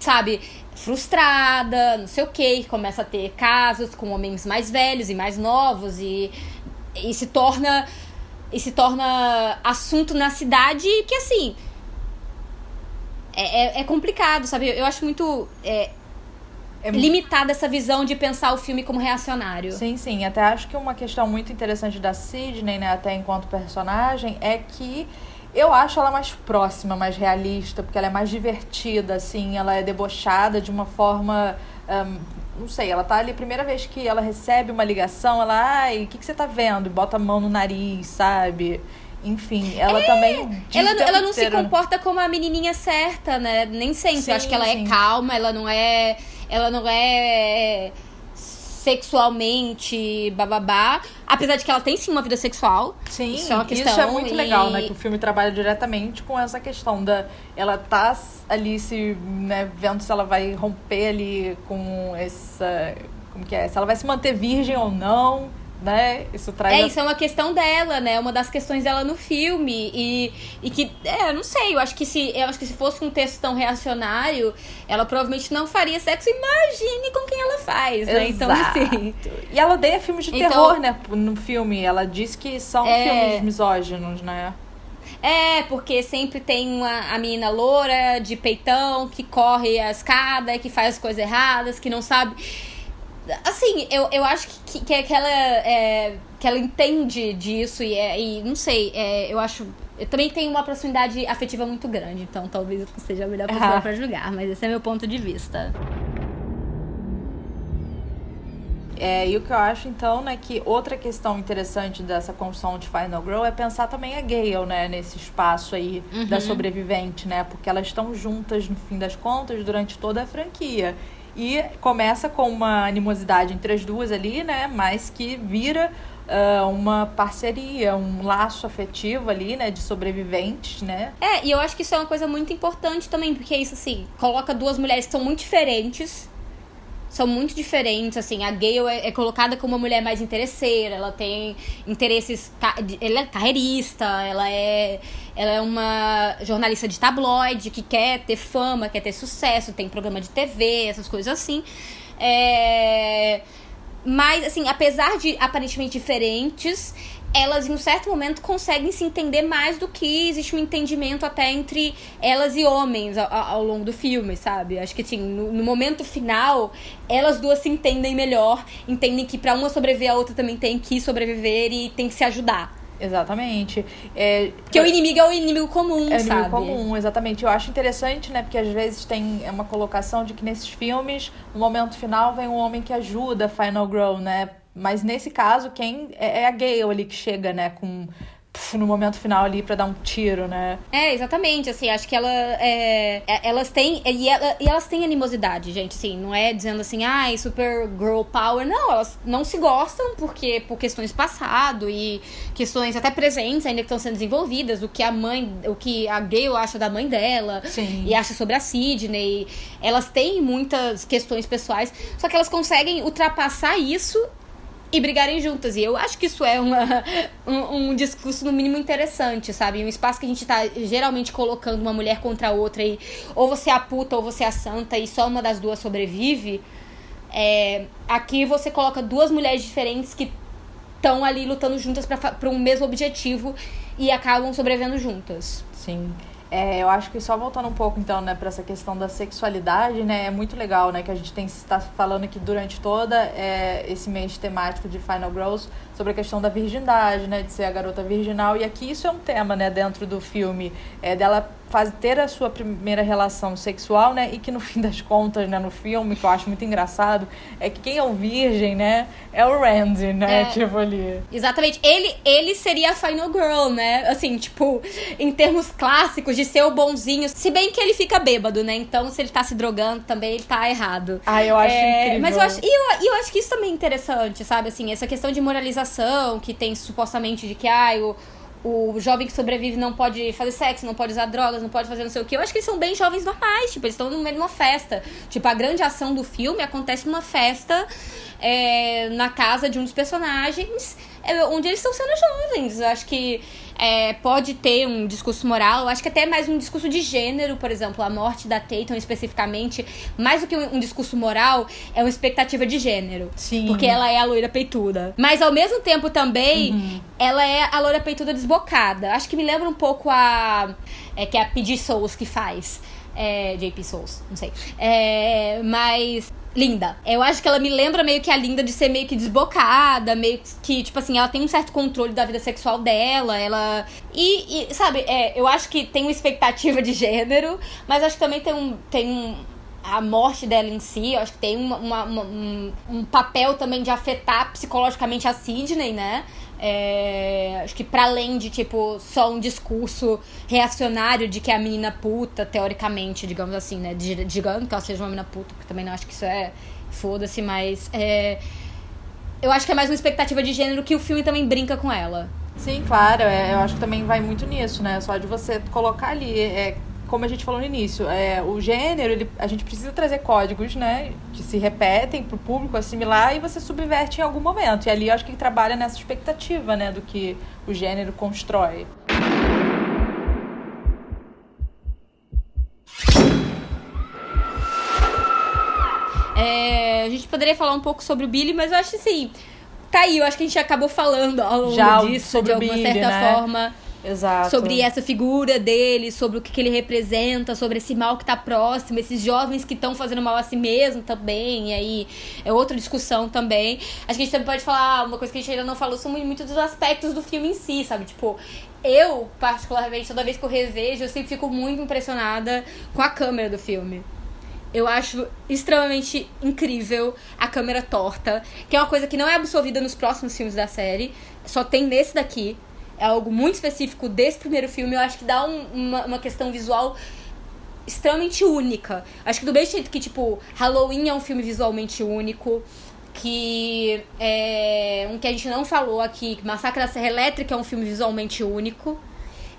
sabe, frustrada, não sei o que, começa a ter casos com homens mais velhos e mais novos e, e se torna e se torna assunto na cidade que assim é, é, é complicado, sabe? Eu acho muito é, é limitada essa visão de pensar o filme como reacionário. Sim, sim. Até acho que uma questão muito interessante da Sidney, né, até enquanto personagem, é que eu acho ela mais próxima, mais realista, porque ela é mais divertida, assim, ela é debochada de uma forma. Um, não sei, ela tá ali, primeira vez que ela recebe uma ligação, ela, ai, o que, que você tá vendo? E bota a mão no nariz, sabe? Enfim, ela é, também. Ela, ela não inteiro... se comporta como a menininha certa, né? Nem sempre. Sim, acho que ela é sim. é calma, ela não é. Ela não é sexualmente, bababá. Apesar de que ela tem sim uma vida sexual. Sim, isso é, uma questão, isso é muito e... legal, né? Que o filme trabalha diretamente com essa questão da. Ela tá ali se. Né, vendo se ela vai romper ali com essa. Como que é? Se ela vai se manter virgem ou não né? Isso traz. É, isso é uma questão dela, né? Uma das questões dela no filme. E, e que, é, eu não sei, eu acho que se eu acho que se fosse um texto tão reacionário, ela provavelmente não faria sexo. Imagine com quem ela faz, né? Então, assim. E ela odeia filmes de então, terror, né? No filme. Ela diz que são é... filmes misóginos, né? É, porque sempre tem uma, a menina loura, de peitão, que corre a escada, que faz as coisas erradas, que não sabe. Assim, eu, eu acho que, que, que, ela, é, que ela entende disso e, é, e não sei, é, eu acho. Eu também tenho uma proximidade afetiva muito grande, então talvez eu seja a melhor pessoa ah. para julgar, mas esse é meu ponto de vista. É, e o que eu acho, então, né, que outra questão interessante dessa construção de Final Girl é pensar também a Gale, né, nesse espaço aí uhum. da sobrevivente, né, porque elas estão juntas, no fim das contas, durante toda a franquia. E começa com uma animosidade entre as duas ali, né? Mas que vira uh, uma parceria, um laço afetivo ali, né? De sobreviventes, né? É, e eu acho que isso é uma coisa muito importante também, porque isso, assim, coloca duas mulheres que são muito diferentes são muito diferentes, assim, a Gale é, é, colocada como uma mulher mais interesseira, ela tem interesses, ela é carreirista, ela é, ela é uma jornalista de tabloide que quer ter fama, quer ter sucesso, tem programa de TV, essas coisas assim. É... Mas, assim, apesar de aparentemente diferentes, elas em um certo momento conseguem se entender mais do que existe um entendimento até entre elas e homens ao, ao longo do filme, sabe? Acho que assim, no, no, momento final, elas duas se entendem melhor, entendem que para uma sobreviver a outra também tem que sobreviver e tem que se ajudar. Exatamente. É, porque o inimigo é o inimigo comum, é sabe? É o inimigo comum, exatamente. Eu acho interessante, né? Porque às vezes tem uma colocação de que nesses filmes, no momento final, vem um homem que ajuda Final Girl, né? Mas nesse caso, quem é, é a Gale ali que chega, né, com no momento final ali para dar um tiro, né? É, exatamente, assim, acho que ela, é, é elas têm, e, ela, e, elas têm animosidade, gente, assim, não é dizendo assim, ai, ah, super girl power, não, elas não se gostam porque, por questões passado e questões até presentes ainda que estão sendo desenvolvidas, o que a mãe, o que a Gayle acha da mãe dela Sim. e acha sobre a Sidney, elas têm muitas questões pessoais, só que elas conseguem ultrapassar isso e brigarem juntas. E eu acho que isso é uma, um, um, discurso, no mínimo, interessante, sabe? Um espaço que a gente tá geralmente colocando uma mulher contra a outra e ou você é a puta ou você é a santa e só uma das duas sobrevive. É, aqui você coloca duas mulheres diferentes que estão ali lutando juntas para um mesmo objetivo e acabam sobrevivendo juntas. Sim. É, eu acho que só voltando um pouco, então, né, para essa questão da sexualidade, né, é muito legal, né, que a gente tem está falando aqui durante toda é, esse mês temático de Final Girls sobre a questão da virgindade, né, de ser a garota virginal, e aqui isso é um tema, né, dentro do filme, é dela faz, ter a sua primeira relação sexual, né? E que no fim das contas, né, no filme, que eu acho muito engraçado, é que quem é o virgem, né, é o Randy, né? É, tipo ali. Exatamente. Ele, ele seria a Final Girl, né? Assim, tipo, em termos clássicos de ser o bonzinho. Se bem que ele fica bêbado, né? Então, se ele tá se drogando também, ele tá errado. Ah, eu acho é, incrível. Mas eu acho, e eu, eu acho que isso também é interessante, sabe? Assim, essa questão de moralização que tem supostamente de que, ah, o o jovem que sobrevive não pode fazer sexo, não pode usar drogas, não pode fazer não sei o que. Eu acho que eles são bem jovens normais, tipo, eles estão no meio de uma festa. Tipo, a grande ação do filme acontece numa festa é, na casa de um dos personagens, onde eles estão sendo jovens. Eu acho que é, pode ter um discurso moral, eu acho que até mais um discurso de gênero, por exemplo, a morte da Tatum especificamente, mais do que um, um discurso moral, é uma expectativa de gênero. Sim. Porque ela é a loira peituda. Mas ao mesmo tempo também, uhum. ela é a loira peituda desbocada. Acho que me lembra um pouco a. É, que é a P.D. Souls que faz. É, JP Souls, não sei. É, mas linda. Eu acho que ela me lembra meio que a linda de ser meio que desbocada, meio que, tipo assim, ela tem um certo controle da vida sexual dela, ela. E, e sabe, é, eu acho que tem uma expectativa de gênero, mas acho que também tem um. Tem um a morte dela em si, eu acho que tem uma, uma, uma, um, um papel também de afetar psicologicamente a Sidney, né? É, acho que para além de, tipo, só um discurso reacionário de que a menina puta, teoricamente, digamos assim, né? Digamos que ela seja uma menina puta, porque também não acho que isso é. Foda-se, mas. É, eu acho que é mais uma expectativa de gênero que o filme também brinca com ela. Sim, claro. É, eu acho que também vai muito nisso, né? Só de você colocar ali. É, como a gente falou no início, é, o gênero, ele, a gente precisa trazer códigos, né, que se repetem para o público assimilar e você subverte em algum momento. E ali eu acho que trabalha nessa expectativa, né, do que o gênero constrói. É, a gente poderia falar um pouco sobre o Billy, mas eu acho assim, tá aí, eu acho que a gente acabou falando ao longo Já disso, de alguma Billy, certa né? forma. Exato. Sobre essa figura dele, sobre o que, que ele representa, sobre esse mal que tá próximo, esses jovens que estão fazendo mal a si mesmo também. E aí é outra discussão também. Acho que a gente também pode falar, uma coisa que a gente ainda não falou, são muito dos aspectos do filme em si, sabe? Tipo, eu, particularmente, toda vez que eu revejo, eu sempre fico muito impressionada com a câmera do filme. Eu acho extremamente incrível a câmera torta, que é uma coisa que não é absorvida nos próximos filmes da série, só tem nesse daqui é algo muito específico desse primeiro filme. Eu acho que dá um, uma, uma questão visual extremamente única. Acho que do mesmo jeito que, tipo, Halloween é um filme visualmente único, que é um que a gente não falou aqui, Massacre da Serra Elétrica é um filme visualmente único.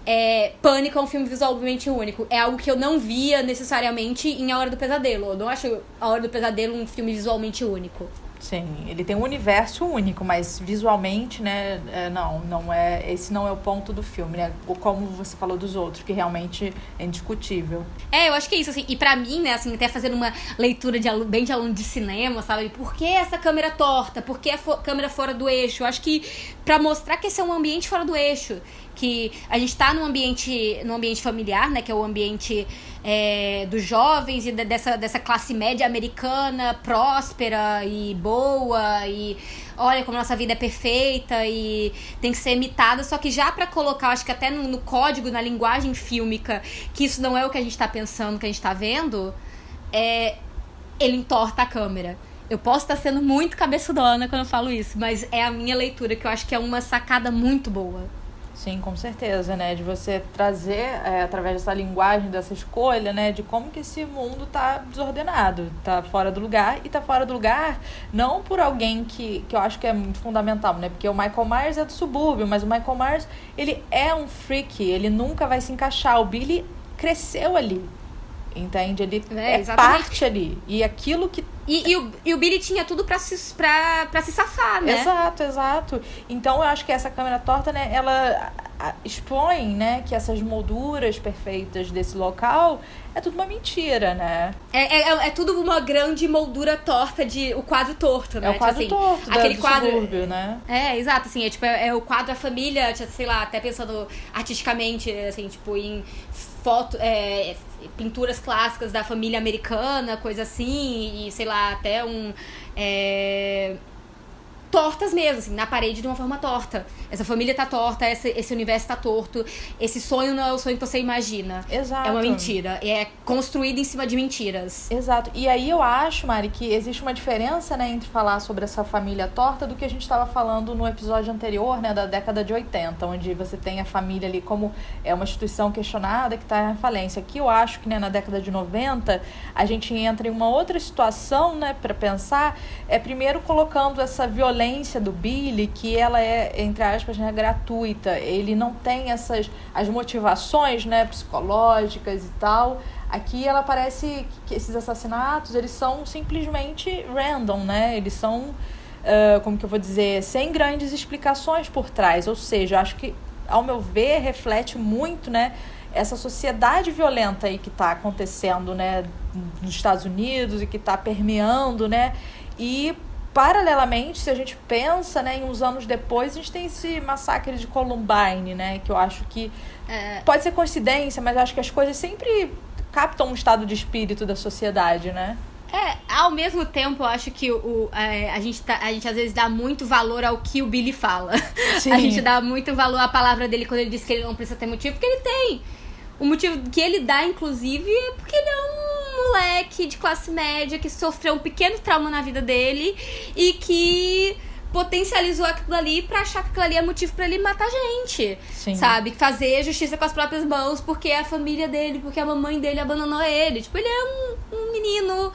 É, Pânico é um filme visualmente único. É algo que eu não via necessariamente em A Hora do Pesadelo. Eu não acho A Hora do Pesadelo um filme visualmente único. Sim, ele tem um universo único, mas visualmente, né, é, não, não é, esse não é o ponto do filme, né? Como você falou dos outros, que realmente é indiscutível. É, eu acho que é isso, assim, e pra mim, né, assim, até fazendo uma leitura de bem de aluno de cinema, sabe? Por que essa câmera torta? Por que a câmera fora do eixo? Eu acho que para mostrar que esse é um ambiente fora do eixo, que a gente está num ambiente, num ambiente familiar, né? Que é o ambiente é, dos jovens e dessa, dessa classe média americana próspera e boa e olha como nossa vida é perfeita e tem que ser imitada, só que já para colocar, acho que até no, no, código, na linguagem fílmica, que isso não é o que a gente está pensando, que a gente está vendo, é, ele entorta a câmera. Eu posso estar sendo muito cabeçudona quando eu falo isso, mas é a minha leitura, que eu acho que é uma sacada muito boa. Sim, com certeza, né? De você trazer, é, através dessa linguagem, dessa escolha, né? De como que esse mundo tá desordenado, tá fora do lugar. E tá fora do lugar não por alguém que, que eu acho que é muito fundamental, né? Porque o Michael Myers é do subúrbio, mas o Michael Myers, ele é um freak, ele nunca vai se encaixar. O Billy cresceu ali, entende? Ele é, é parte ali. E aquilo que e, e, o, e o Billy tinha tudo pra se, pra, pra se safar, né? Exato, exato. Então eu acho que essa câmera torta, né, ela expõe, né, que essas molduras perfeitas desse local é tudo uma mentira, né? É, é, é tudo uma grande moldura torta de o quadro torto, né? É o quadro tipo assim, torto, aquele quadro, subúrbio, né? É, exato, assim, é tipo é, é o quadro da família, sei lá, até pensando artisticamente, assim, tipo em foto, é, pinturas clássicas da família americana, coisa assim, e sei lá, até um. É, tortas mesmo, assim, na parede de uma forma torta. Essa família tá torta, esse, esse universo tá torto, esse sonho não é o sonho que você imagina. Exato. É uma mentira. É construído em cima de mentiras. Exato. E aí eu acho, Mari, que existe uma diferença, né, entre falar sobre essa família torta do que a gente estava falando no episódio anterior, né, da década de 80, onde você tem a família ali como é uma instituição questionada que está em falência. Aqui eu acho que, né, na década de 90, a gente entra em uma outra situação, né, para pensar, é primeiro colocando essa violência violência do Billy, que ela é, entre aspas, né, gratuita. Ele não tem essas as motivações né, psicológicas e tal. Aqui ela parece que esses assassinatos, eles são simplesmente random, né? Eles são, uh, como que eu vou dizer, sem grandes explicações por trás. Ou seja, acho que, ao meu ver, reflete muito, né? essa sociedade violenta aí que está acontecendo, né, nos Estados Unidos e que está permeando, né, e paralelamente, se a gente pensa, né, em uns anos depois, a gente tem esse massacre de Columbine, né, que eu acho que é... pode ser coincidência, mas eu acho que as coisas sempre captam um estado de espírito da sociedade, né? É, ao mesmo tempo, eu acho que o, é, a, gente tá, a gente às vezes dá muito valor ao que o Billy fala. Sim. A gente dá muito valor à palavra dele quando ele diz que ele não precisa ter motivo, porque ele tem. O motivo que ele dá, inclusive, é porque ele é um moleque de classe média que sofreu um pequeno trauma na vida dele e que potencializou aquilo ali pra achar que aquilo ali é motivo para ele matar gente. Sim. Sabe? Fazer justiça com as próprias mãos porque é a família dele, porque a mamãe dele abandonou ele. Tipo, ele é um, um menino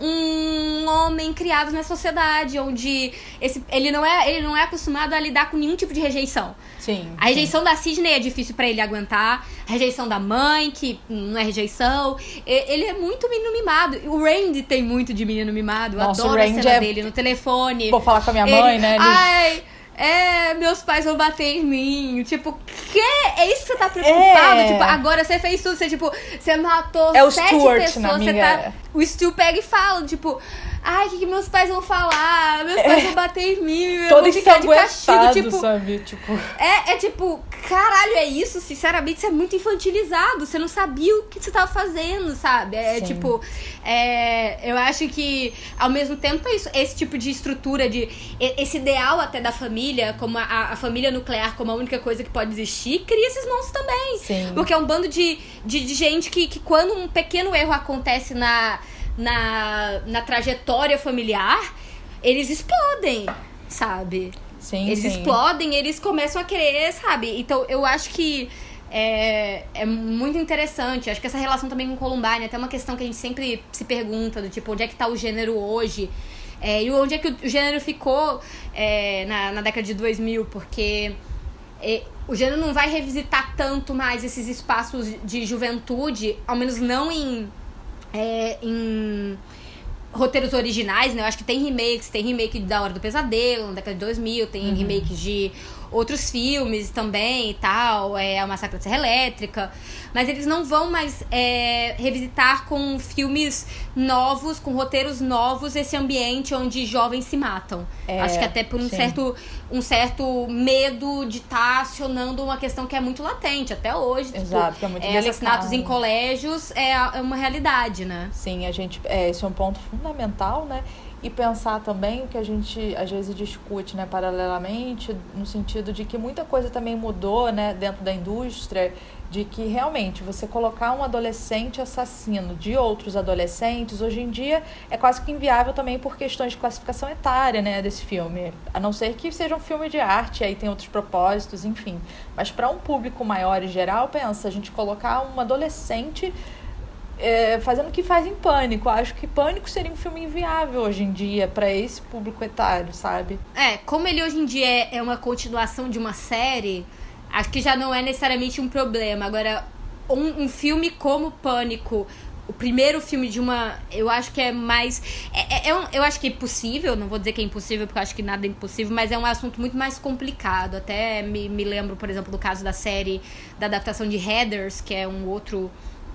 um homem criado na sociedade onde esse, ele, não é, ele não é acostumado a lidar com nenhum tipo de rejeição. Sim. A rejeição sim. da Sidney é difícil para ele aguentar. A rejeição da mãe, que não é rejeição. Ele é muito menino mimado. O Randy tem muito de menino mimado. Eu Nossa, adoro a cena é... dele no telefone. Vou falar com a minha mãe, ele... né? Ele... Ai é, meus pais vão bater em mim. Tipo, que? É isso que você tá preocupado? É. Tipo, agora você fez tudo, você, tipo, você matou é sete Stuart, pessoas, você tá. O Stu pega e fala, tipo, ai, o que, que, meus pais vão falar? Meus pais vão bater em mim, eu Todo vou ficar de castigo, tipo. Sabe? tipo... É, é tipo, caralho, é isso? Sinceramente, isso é muito infantilizado. Você não sabia o que você tava fazendo, sabe? É Sim. tipo, é, eu acho que, ao mesmo tempo, é isso, esse tipo de estrutura, de esse ideal até da família, como a, a família nuclear como a única coisa que pode existir, cria esses monstros também. Sim. Porque é um bando de, de, de gente que, que, quando um pequeno erro acontece na na, na trajetória familiar, eles explodem, sabe? Sim, eles sim. explodem, eles começam a querer, sabe? Então eu acho que é, é muito interessante. Acho que essa relação também com Columbine é até uma questão que a gente sempre se pergunta, do tipo, onde é que tá o gênero hoje? É, e onde é que o gênero ficou é, na, na década de 2000? Porque é, o gênero não vai revisitar tanto mais esses espaços de juventude, ao menos não em é, em roteiros originais, né? Eu acho que tem remakes, tem remake da Hora do Pesadelo, na década de 2000, tem uhum. remakes de outros filmes também e tal, é a Massacre da Serra Elétrica. Mas eles não vão mais é, revisitar com filmes novos, com roteiros novos, esse ambiente onde jovens se matam. É, Acho que até por um certo, um certo medo de estar tá acionando uma questão que é muito latente até hoje. Tipo, Exato, tipo, que é muito é, Assassinatos em colégios é, é uma realidade, né? Sim, a gente. É, esse é um ponto fundamental, né? E pensar também o que a gente às vezes discute né, paralelamente, no sentido de que muita coisa também mudou né, dentro da indústria, de que realmente você colocar um adolescente assassino de outros adolescentes, hoje em dia é quase que inviável também por questões de classificação etária né, desse filme. A não ser que seja um filme de arte, aí tem outros propósitos, enfim. Mas para um público maior e geral, pensa, a gente colocar um adolescente é, fazendo o que faz em Pânico. Acho que Pânico seria um filme inviável hoje em dia para esse público etário, sabe? É, como ele hoje em dia é, é uma continuação de uma série, acho que já não é necessariamente um problema. Agora, um, um filme como Pânico, o primeiro filme de uma. Eu acho que é mais. É, é, é um, eu acho que é possível, não vou dizer que é impossível, porque eu acho que nada é impossível, mas é um assunto muito mais complicado. Até me, me lembro, por exemplo, do caso da série, da adaptação de Headers, que é um outro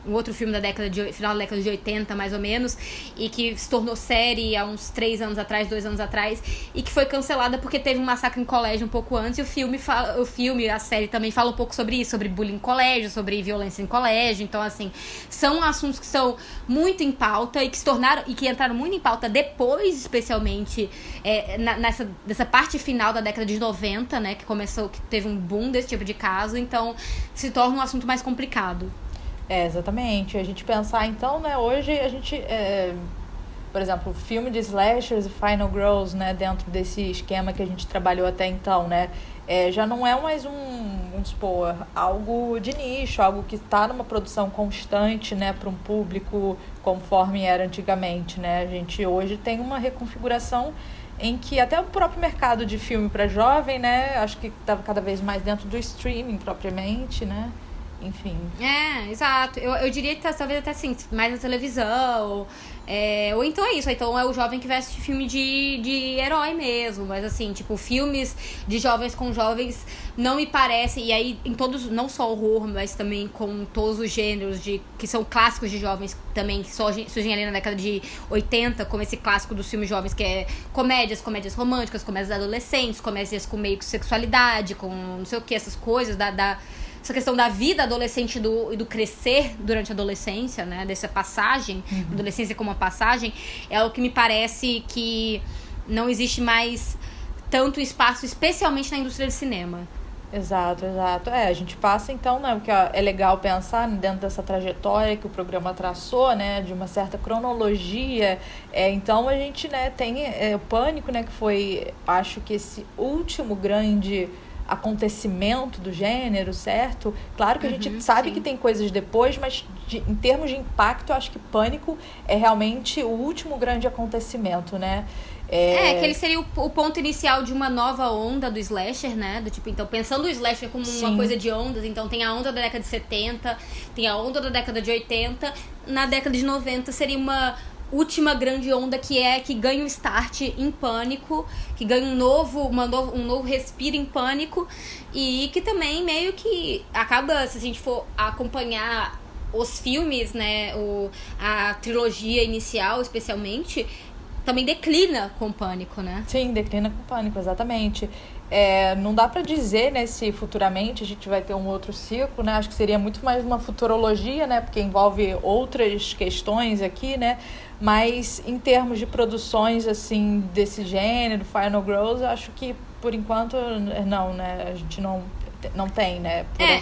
um outro filme da década de final da década de 80, mais ou menos, e que se tornou série há uns três anos atrás, dois anos atrás, e que foi cancelada porque teve um massacre em colégio um pouco antes, e o filme o filme, a série também fala um pouco sobre isso, sobre bullying em colégio, sobre violência em colégio. Então, assim, são assuntos que são muito em pauta e que se tornaram e que entraram muito em pauta depois, especialmente é, nessa parte final da década de 90, né? Que começou, que teve um boom desse tipo de caso, então se torna um assunto mais complicado. É, exatamente. A gente pensar, então, né, hoje a gente. É, por exemplo, filme de slashers e Final Girls, né, dentro desse esquema que a gente trabalhou até então, né? É, já não é mais um, vamos supor, algo de nicho, algo que está numa produção constante, né, para um público conforme era antigamente, né? A gente hoje tem uma reconfiguração em que até o próprio mercado de filme para jovem, né, acho que estava cada vez mais dentro do streaming propriamente, né? Enfim. É, exato. Eu, eu diria que tá, talvez até assim, mais na televisão. É, ou então é isso, então é o jovem que assistir filme de, de herói mesmo. Mas assim, tipo, filmes de jovens com jovens não me parecem. E aí, em todos, não só horror, mas também com todos os gêneros de que são clássicos de jovens também, que só surgem ali na década de 80, como esse clássico dos filmes jovens, que é comédias, comédias românticas, comédias adolescentes, comédias com meio que sexualidade, com não sei o que, essas coisas da, da essa questão da vida adolescente e do, do crescer durante a adolescência, né? Dessa passagem, uhum. adolescência como uma passagem, é o que me parece que não existe mais tanto espaço, especialmente na indústria do cinema. Exato, exato. É, a gente passa então, né, o que é legal pensar dentro dessa trajetória que o programa traçou, né, de uma certa cronologia. É, então a gente, né, tem é, o Pânico, né, que foi, acho que esse último grande acontecimento do gênero, certo? Claro que a gente uhum, sabe sim. que tem coisas depois, mas de, em termos de impacto, eu acho que Pânico é realmente o último grande acontecimento, né? É, é que ele seria o, o, ponto inicial de uma nova onda do slasher, né? Do tipo, então, pensando o slasher como Sim. uma coisa de ondas, então tem a onda da década de 70, tem a onda da década de 80, na década de 90 seria uma última grande onda que é que ganha um start em pânico, que ganha um novo, uma novo, um novo respiro em pânico e que também meio que acaba, se a gente for acompanhar os filmes, né, o, a trilogia inicial especialmente, também declina com pânico, né? Sim, declina com pânico, exatamente. É, não dá para dizer né, se futuramente a gente vai ter um outro ciclo, né? Acho que seria muito mais uma futurologia, né? Porque envolve outras questões aqui, né? Mas em termos de produções assim desse gênero, Final Girls, acho que por enquanto não, né? A gente não, não tem, né? Por é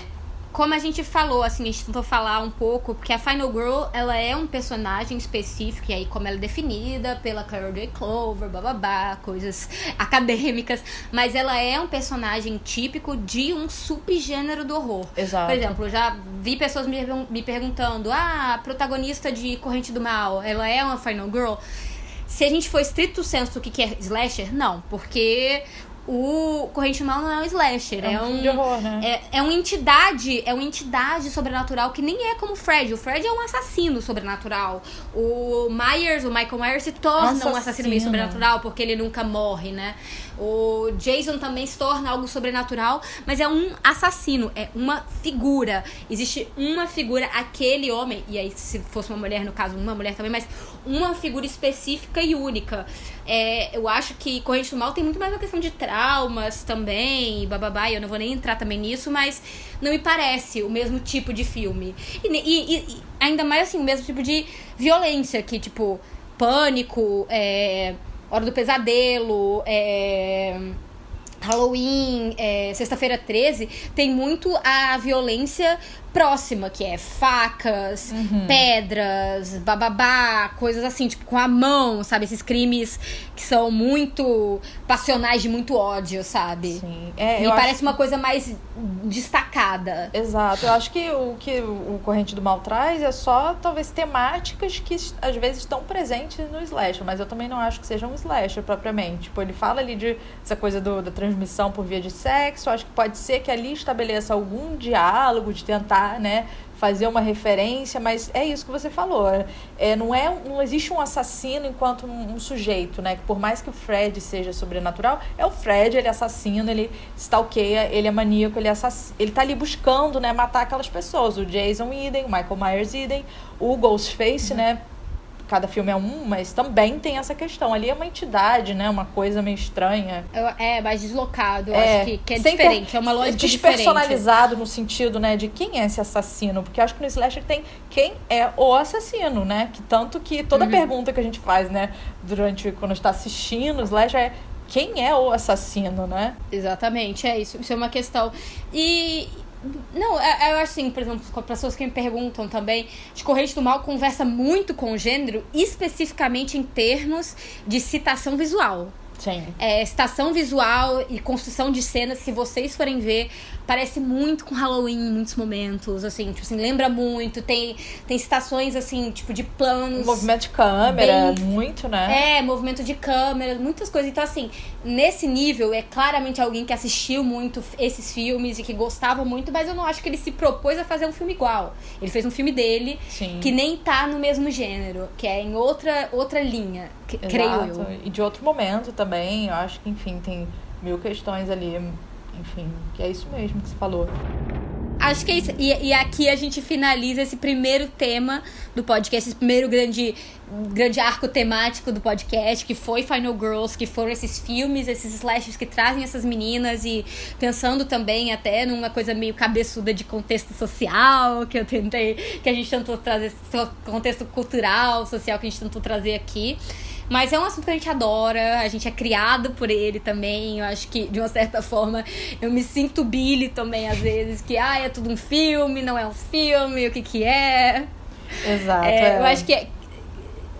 como a gente falou, assim, a gente tentou falar um pouco, porque a Final Girl, ela é um personagem específico, e aí como ela é definida pela Carol J. Clover, bababá, coisas acadêmicas, mas ela é um personagem típico de um subgênero do horror. Exato. Por exemplo, já vi pessoas me, me perguntando, ah, a protagonista de Corrente do Mal, ela é uma Final Girl? Se a gente for estrito senso do que é slasher, não, porque o Corrente Mal não é um slasher, é, é um, de horror, né? É, é uma entidade, é uma entidade sobrenatural que nem é como o Fred. O Fred é um assassino sobrenatural. O Myers, o Michael Myers se torna assassino. um assassino meio sobrenatural porque ele nunca morre, né? O Jason também se torna algo sobrenatural, mas é um assassino, é uma figura. Existe uma figura, aquele homem, e aí se fosse uma mulher, no caso, uma mulher também, mas uma figura específica e única. É, eu acho que Corrente do Mal tem muito mais uma questão de traumas também, bababá, e eu não vou nem entrar também nisso, mas não me parece o mesmo tipo de filme. E, e, e ainda mais assim, o mesmo tipo de violência, que, tipo, pânico, é Hora do Pesadelo, é, Halloween, é, Sexta-feira 13, tem muito a violência próxima, que é facas, uhum. pedras, bababá, coisas assim, tipo, com a mão, sabe? Esses crimes que são muito passionais, de muito ódio, sabe? Sim. É, Me parece uma coisa mais destacada. Exato. Eu acho que o que o Corrente do Mal traz é só, talvez, temáticas que às vezes estão presentes no slasher, mas eu também não acho que seja um slasher propriamente. Tipo, ele fala ali de essa coisa do, da transmissão por via de sexo. Acho que pode ser que ali estabeleça algum diálogo de tentar, né, fazer uma referência, mas é isso que você falou. É, não, é, não existe um assassino enquanto um, um, sujeito, né? Que por mais que o Fred seja sobrenatural, é o Fred, ele é assassino, ele stalkeia, ele é maníaco, ele, é assass... ele tá ali buscando, né, matar aquelas pessoas. O Jason idem, o Michael Myers idem, o Ghostface, uhum. né? Cada filme é um, mas também tem essa questão. Ali é uma entidade, né? Uma coisa meio estranha. É, mais deslocado. Eu é, acho que, que é diferente. É uma lógica Despersonalizado diferente. no sentido, né? De quem é esse assassino. Porque acho que no Slasher tem quem é o assassino, né? Que tanto que toda uhum. pergunta que a gente faz, né? Durante, quando está assistindo o Slasher é quem é o assassino, né? Exatamente, é isso. Isso é uma questão. E, não, é, é, eu acho assim, por exemplo, com pessoas que me perguntam também, de Corrente do Mal conversa muito com o gênero, especificamente em termos de citação visual. Sim. É, citação visual e construção de cenas, se vocês forem ver, parece muito com Halloween em muitos momentos, assim, tipo assim, lembra muito, tem, tem citações, assim, tipo, de planos. Movimento de câmera, bem, muito, né? É, movimento de câmera, muitas coisas. Então, assim, nesse nível, é claramente alguém que assistiu muito esses filmes e que gostava muito, mas eu não acho que ele se propôs a fazer um filme igual. Ele fez um filme dele Sim. que nem tá no mesmo gênero, que é em outra, outra linha, que, creio eu. E de outro momento também, eu acho que, enfim, tem mil questões ali enfim, que é isso mesmo que você falou. Acho que é isso. E, e, aqui a gente finaliza esse primeiro tema do podcast, esse primeiro grande, grande arco temático do podcast, que foi Final Girls, que foram esses filmes, esses slashes que trazem essas meninas e pensando também até numa coisa meio cabeçuda de contexto social, que eu tentei, que a gente tentou trazer, contexto cultural, social que a gente tentou trazer aqui. Mas é um assunto que a gente adora, a gente é criado por ele também. Eu acho que, de uma certa forma, eu me sinto Billy também, às vezes, que ah, é tudo um filme, não é um filme, o que que é. Exato. É, é. Eu acho que é,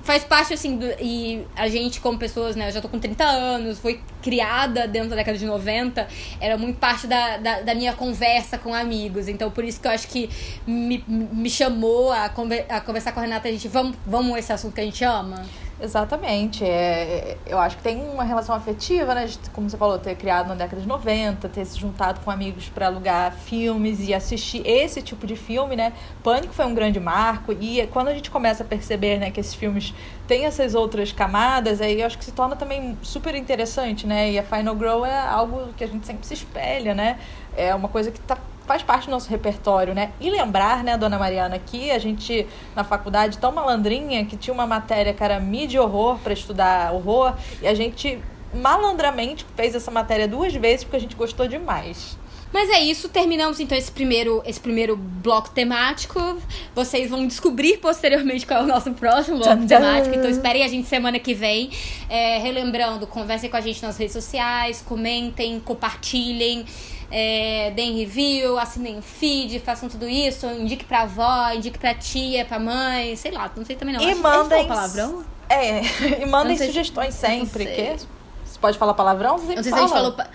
faz parte, assim, do, e a gente, como pessoas, né, eu já tô com 30 anos, foi criada dentro da década de 90, era muito parte da, da, da, minha conversa com amigos. Então, por isso que eu acho que me, me chamou a, conver, a conversar com a Renata, a gente, vamos, vamos esse assunto que a gente ama? Exatamente. É, eu acho que tem uma relação afetiva, né? Como você falou, ter criado na década de 90, ter se juntado com amigos para alugar filmes e assistir esse tipo de filme, né? Pânico foi um grande marco. E quando a gente começa a perceber né, que esses filmes têm essas outras camadas, aí eu acho que se torna também super interessante, né? E a Final Girl é algo que a gente sempre se espelha, né? É uma coisa que está faz parte do nosso repertório, né? E lembrar, né, dona Mariana, que a gente, na faculdade, tão malandrinha, que tinha uma matéria que era mídia horror para estudar horror, e a gente malandramente fez essa matéria duas vezes porque a gente gostou demais. Mas é isso, terminamos então esse primeiro, esse primeiro bloco temático. Vocês vão descobrir posteriormente qual é o nosso próximo bloco temático. Então esperem a gente semana que vem. É, relembrando, conversem com a gente nas redes sociais, comentem, compartilhem é, deem review, assinem o feed, façam tudo isso, indique pra avó, indique pra tia, pra mãe, sei lá, não sei também não. E Acho mandem. palavrão? É, e mandem sugestões sempre. Que? Você pode falar palavrão? Você não sei fala. se a gente falou.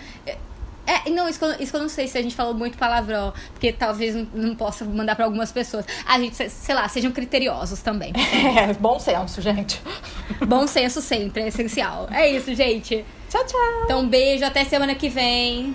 É, não, isso que, eu, isso que eu não sei se a gente falou muito palavrão, porque talvez não, não possa mandar para algumas pessoas. A gente, sei lá, sejam criteriosos também. É, bom senso, gente. Bom senso sempre, é essencial. É isso, gente. Tchau, tchau. Então, beijo, até semana que vem.